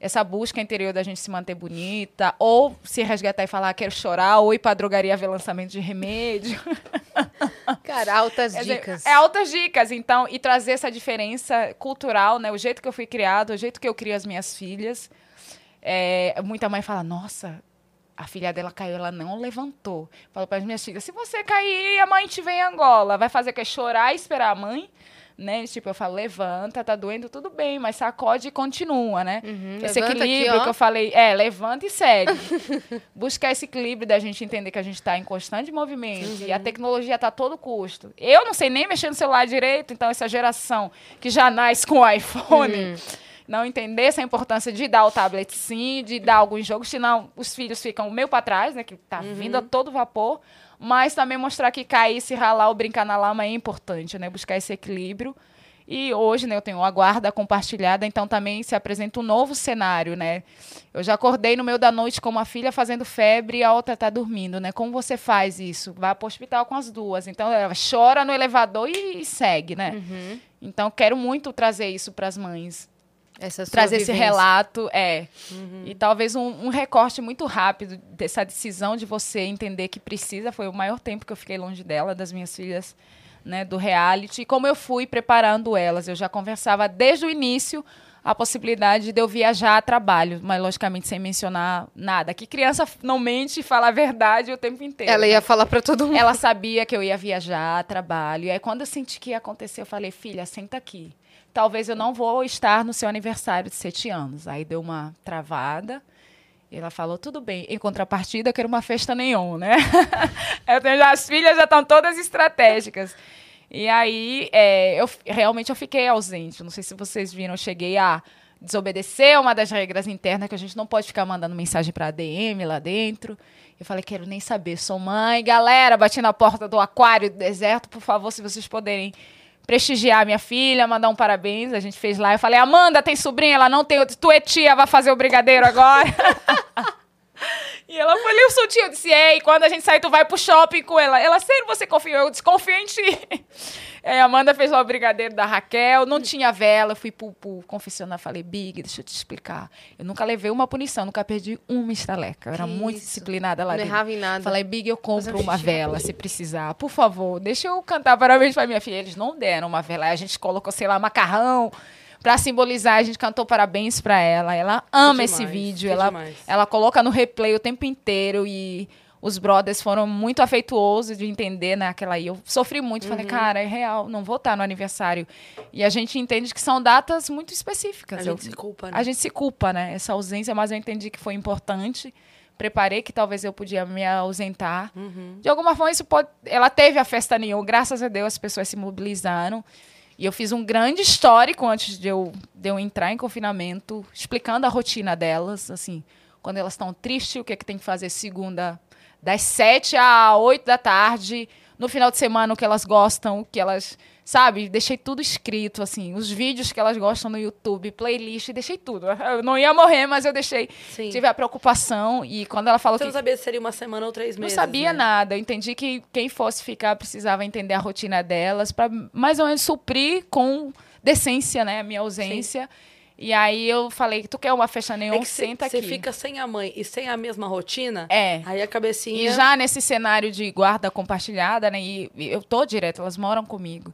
essa busca interior da gente se manter bonita, ou se resgatar e falar, quero chorar, ou ir para a drogaria ver lançamento de remédio. Cara, altas dicas. É, é, altas dicas, então, e trazer essa diferença cultural, né? O jeito que eu fui criado, o jeito que eu crio as minhas filhas. É, muita mãe fala, nossa, a filha dela caiu, ela não levantou. Falo para as minhas filhas, se você cair, a mãe te vem em Angola. Vai fazer o que? Chorar e esperar a mãe? Né? Tipo, eu falo, levanta, tá doendo, tudo bem, mas sacode e continua, né? Uhum, esse equilíbrio aqui, que eu falei, é, levanta e segue. Buscar esse equilíbrio da gente entender que a gente está em constante movimento uhum. e a uhum. tecnologia está a todo custo. Eu não sei nem mexer no celular direito, então essa geração que já nasce com o iPhone. Uhum não entendesse a importância de dar o tablet sim, de dar alguns jogos, senão os filhos ficam meio para trás, né? Que tá uhum. vindo a todo vapor. Mas também mostrar que cair, se ralar ou brincar na lama é importante, né? Buscar esse equilíbrio. E hoje, né, eu tenho a guarda compartilhada, então também se apresenta um novo cenário, né? Eu já acordei no meio da noite com uma filha fazendo febre e a outra está dormindo, né? Como você faz isso? Vai para o hospital com as duas. Então, ela chora no elevador e, e segue, né? Uhum. Então, quero muito trazer isso para as mães trazer esse relato, é. Uhum. E talvez um, um, recorte muito rápido dessa decisão de você entender que precisa. Foi o maior tempo que eu fiquei longe dela, das minhas filhas, né, do reality. E como eu fui preparando elas. Eu já conversava desde o início a possibilidade de eu viajar a trabalho, mas logicamente sem mencionar nada. Que criança não mente e fala a verdade o tempo inteiro. Ela ia falar para todo mundo. Ela sabia que eu ia viajar a trabalho. E aí quando eu senti que ia acontecer, eu falei: "Filha, senta aqui" talvez eu não vou estar no seu aniversário de sete anos. Aí deu uma travada. E ela falou, tudo bem. Em contrapartida, eu quero uma festa nenhum, né? eu tenho, as filhas já estão todas estratégicas. E aí, é, eu realmente eu fiquei ausente. Não sei se vocês viram, eu cheguei a desobedecer uma das regras internas que a gente não pode ficar mandando mensagem para DM lá dentro. Eu falei, quero nem saber, sou mãe. Galera, bati na porta do aquário do deserto, por favor, se vocês puderem prestigiar minha filha, mandar um parabéns. A gente fez lá. Eu falei, Amanda, tem sobrinha? Ela não tem. Tu é tia, vai fazer o brigadeiro agora. e ela falou, eu sou tia. Eu disse, é, e quando a gente sair, tu vai pro shopping com ela. Ela, sério, você confiou? Eu desconfio em ti. É, a Amanda fez lá o brigadeiro da Raquel, não tinha vela, fui pro, pro confessionário, falei, Big, deixa eu te explicar. Eu nunca levei uma punição, nunca perdi uma estaleca. Eu era que muito isso? disciplinada lá não dentro. Não errava em nada. Falei, Big, eu compro uma vela se precisar. Por favor, deixa eu cantar parabéns pra minha filha. Eles não deram uma vela. A gente colocou, sei lá, macarrão para simbolizar, a gente cantou parabéns para ela. Ela ama demais, esse vídeo, ela, ela coloca no replay o tempo inteiro e os brothers foram muito afetuosos de entender naquela né, aí. Eu sofri muito, uhum. falei, cara, é real, não vou estar no aniversário. E a gente entende que são datas muito específicas. A eu, gente se culpa, né? A gente se culpa, né? Essa ausência, mas eu entendi que foi importante. Preparei que talvez eu podia me ausentar. Uhum. De alguma forma, isso pode. Ela teve a festa nenhuma, graças a Deus, as pessoas se mobilizaram. E eu fiz um grande histórico antes de eu, de eu entrar em confinamento, explicando a rotina delas, assim, quando elas estão tristes, o que é que tem que fazer segunda das sete a oito da tarde, no final de semana o que elas gostam, o que elas. Sabe? Deixei tudo escrito, assim, os vídeos que elas gostam no YouTube, playlist, deixei tudo. Eu não ia morrer, mas eu deixei. Sim. Tive a preocupação e quando ela falou Você que. Você não sabia se seria uma semana ou três meses. Não sabia né? nada. Eu entendi que quem fosse ficar precisava entender a rotina delas para mais ou menos suprir com decência, né? A minha ausência. Sim. E aí eu falei, tu quer uma festa nenhum, é senta aqui. Você fica sem a mãe e sem a mesma rotina, é. aí a cabecinha... E já nesse cenário de guarda compartilhada, né, e eu tô direto, elas moram comigo.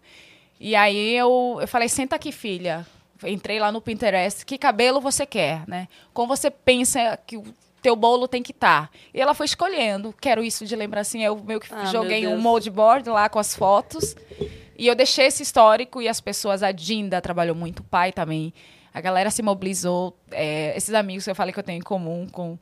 E aí eu, eu falei, senta aqui, filha. Entrei lá no Pinterest, que cabelo você quer, né? Como você pensa que o teu bolo tem que estar. Tá. E ela foi escolhendo, quero isso de lembrancinha. Eu meio que ah, joguei um mold board lá com as fotos. E eu deixei esse histórico e as pessoas, a Dinda trabalhou muito, o pai também a galera se mobilizou. É, esses amigos que eu falei que eu tenho em comum com.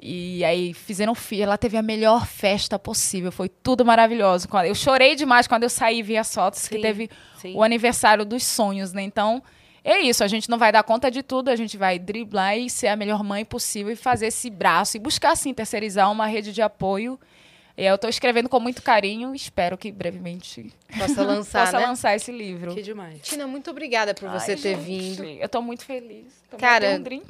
E aí fizeram filha. Ela teve a melhor festa possível. Foi tudo maravilhoso. Eu chorei demais quando eu saí e vi as fotos sim, que teve sim. o aniversário dos sonhos, né? Então, é isso. A gente não vai dar conta de tudo. A gente vai driblar e ser a melhor mãe possível e fazer esse braço e buscar, assim, terceirizar uma rede de apoio eu estou escrevendo com muito carinho espero que brevemente possa lançar, possa né? lançar esse livro. Que demais. Tina, muito obrigada por você Ai, ter gente, vindo. Eu estou muito feliz. Tô Cara, um drink.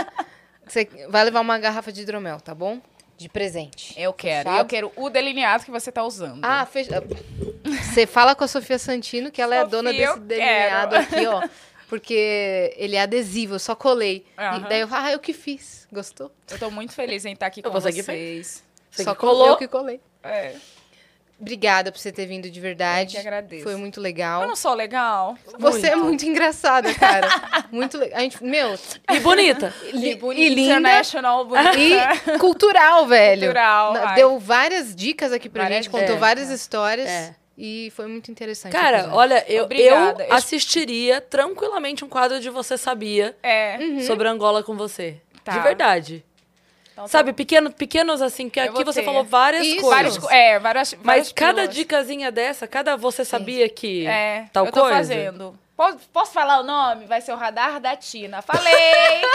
você vai levar uma garrafa de hidromel, tá bom? De presente. Eu quero. Fechado? Eu quero o delineado que você está usando. Ah, fecha. Você fala com a Sofia Santino, que ela Sofia, é dona desse delineado quero. aqui, ó. Porque ele é adesivo, eu só colei. Uhum. E daí eu, ah, eu que fiz. Gostou? Eu tô muito feliz em estar aqui com vocês. Você Só que colou. Eu que colei. É. Obrigada por você ter vindo de verdade. Eu que agradeço. Foi muito legal. Eu não sou legal? Você muito. é muito engraçada, cara. muito legal. A gente, meu... E bonita. E, bonita. E linda. International, bonita. E cultural, velho. Cultural. Deu várias dicas aqui pra várias gente, contou é, várias é. histórias. É. E foi muito interessante. Cara, olha, eu, eu assistiria tranquilamente um quadro de Você Sabia é. sobre Angola com você. Tá. De verdade. Então, Sabe, tá pequeno, pequenos assim, que aqui você falou várias Isso. coisas. Várias, é, várias, várias Mas cada dicasinha dessa, cada você sabia Sim. que é, tal eu tô coisa? fazendo. Posso, posso falar o nome? Vai ser o Radar da Tina. Falei!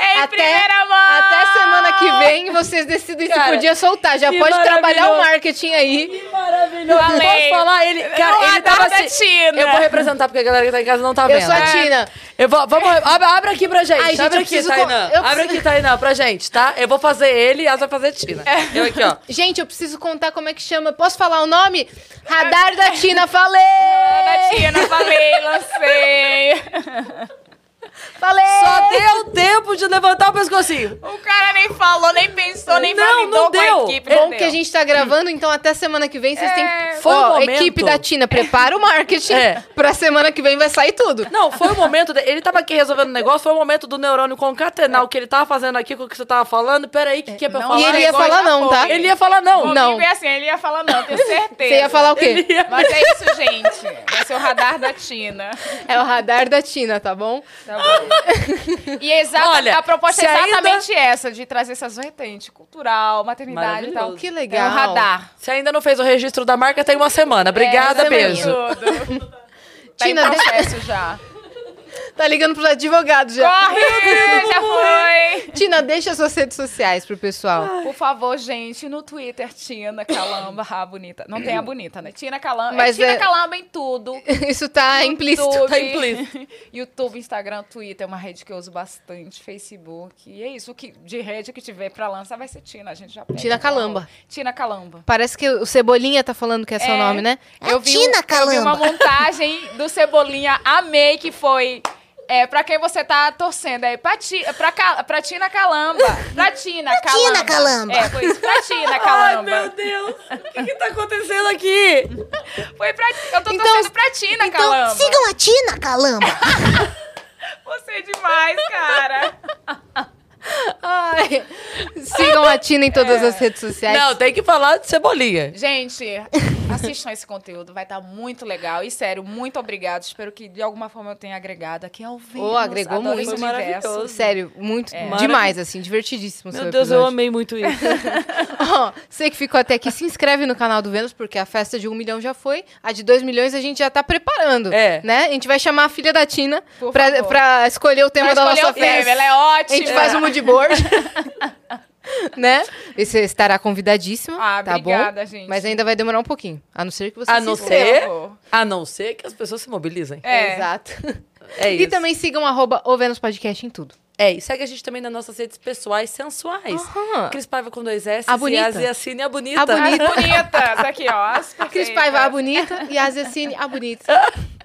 em até, primeira mão. Até semana que vem vocês decidem cara, se podia soltar. Já pode trabalhar o marketing aí. Que maravilhoso. Falei. Posso falar? Ele, cara, ele tava assim, Tina. Eu vou representar porque a galera que tá em casa não tá vendo. Eu sou a Tina. Eu vou, vamos, abre, abre aqui pra gente. Ai, gente abre aqui, Tainá. Eu abre aqui, Tainá, pra gente, tá? Eu vou fazer ele e ela vai fazer Tina. É. Eu aqui, ó. Gente, eu preciso contar como é que chama. Posso falar o nome? Radar da Tina, falei! Radar da Tina, falei, lancei. Falei! Só deu tempo de levantar o pescocinho. O cara nem falou, nem pensou, nem não, validou não deu. com a equipe. Bom que a gente tá gravando, então até semana que vem vocês é, têm... Foi Ó, momento... equipe da Tina, prepara o marketing. É. Pra semana que vem vai sair tudo. Não, foi o momento... De... Ele tava aqui resolvendo o negócio, foi o momento do neurônio concatenar é. o que ele tava fazendo aqui com o que você tava falando. Peraí, o que, que é pra não, falar? E ele ia falar não, tá? Ele ia falar não. Comigo não. é assim, ele ia falar não, tenho certeza. Você ia falar o quê? Ia... Mas é isso, gente. Vai ser o radar da Tina. É o radar da Tina, tá bom? Tá bom. E exata, Olha, a proposta é exatamente ainda... essa, de trazer essas vertentes. cultural, maternidade e tal. Que legal. É um radar. Se ainda não fez o registro da marca, tem uma semana. Obrigada, é, beijo. Tudo. tá Tina, em processo já. Tá ligando pros advogados já. Corre! já foi! Tina, deixa suas redes sociais pro pessoal. Por favor, gente, no Twitter, Tina Calamba, a bonita. Não tem a bonita, né? Tina Calamba. Mas é Tina é... Calamba em tudo. Isso tá YouTube, implícito. Tá implícito. YouTube, Instagram, Twitter é uma rede que eu uso bastante, Facebook. E é isso, que de rede que tiver pra lançar vai ser Tina. A gente já pega. Tina Calamba. Tina Calamba. Parece que o Cebolinha tá falando que é seu é, nome, né? Eu é vi, Tina Calamba. Eu vi uma montagem do Cebolinha, amei, que foi é, pra quem você tá torcendo? É pra, ti, pra, pra Tina Calamba. Pra Tina Calamba. Tina Calamba. É, foi isso. Pra Tina Calamba. Ai, meu Deus. O que que tá acontecendo aqui? Foi pra... Eu tô então, torcendo pra Tina então, Calamba. sigam a Tina Calamba. você é demais, cara. Ai, sigam a Tina em todas é. as redes sociais. Não, tem que falar de cebolinha. Gente, assistam esse conteúdo, vai estar tá muito legal. E sério, muito obrigado. Espero que de alguma forma eu tenha agregado aqui ao vivo. Oh, agregou muito. Maravilhoso. Sério, muito é. demais, assim, divertidíssimo. Meu Deus, episódio. eu amei muito isso. oh, você que ficou até aqui, se inscreve no canal do Vênus, porque a festa de um milhão já foi. A de dois milhões a gente já tá preparando. É. Né? A gente vai chamar a filha da Tina pra, pra, escolher o tema pra da nossa festa. Ela é ótima. A gente faz um moodboard. né? E você estará convidadíssima. Ah, tá obrigada, bom? gente. Mas ainda vai demorar um pouquinho. A não ser que você a não ser A não ser que as pessoas se mobilizem. É. Exato. É isso. E também sigam arroba o Vênus Podcast em tudo. É, e segue a gente também nas nossas redes pessoais sensuais. Uhum. Cris Paiva com dois S a bonita. e a Asiacine a bonita. A bonita. As bonitas, aqui, ó. Cris Paiva a bonita e a Asiacine a bonita.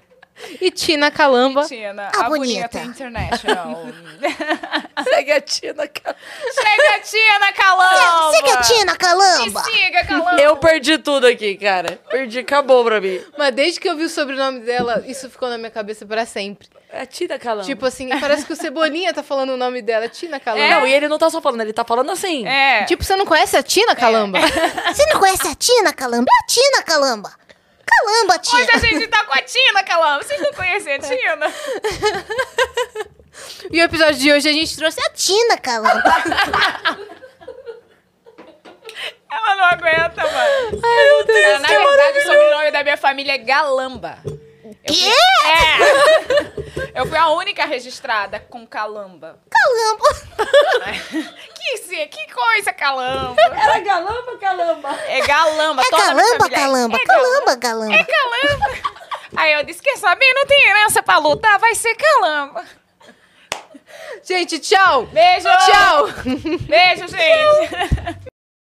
E Tina Calamba. E Tina, a, a bonita. bonita international. Segue a Tina Calamba. Segue a Tina Calamba. Segue a Tina Calamba. E siga Calamba. Eu perdi tudo aqui, cara. Perdi, acabou pra mim. Mas desde que eu vi o sobrenome dela, isso ficou na minha cabeça pra sempre. É Tina Calamba. Tipo assim, parece que o Cebolinha tá falando o nome dela. Tina Calamba. É. Não, e ele não tá só falando, ele tá falando assim. É. Tipo, você não conhece a Tina Calamba? É. Você não conhece a Tina Calamba? É a Tina Calamba. Calamba, Tina. Hoje a gente tá com a Tina, Calamba. Vocês não conhecem a Tina? e o episódio de hoje a gente trouxe a Tina, Calamba. Ela não aguenta, mano. Ai, meu Deus, Na verdade, o sobrenome da minha família é Galamba. Quê? É! Eu fui a única registrada com calamba. Calamba! que, que coisa, calamba? Era galamba calamba? É galamba. É calamba, calamba, é calamba, calamba. É calamba. Aí eu disse, quer saber? Não tem herança pra lutar, vai ser calamba. Gente, tchau! Beijo! Tchau! Beijo, gente!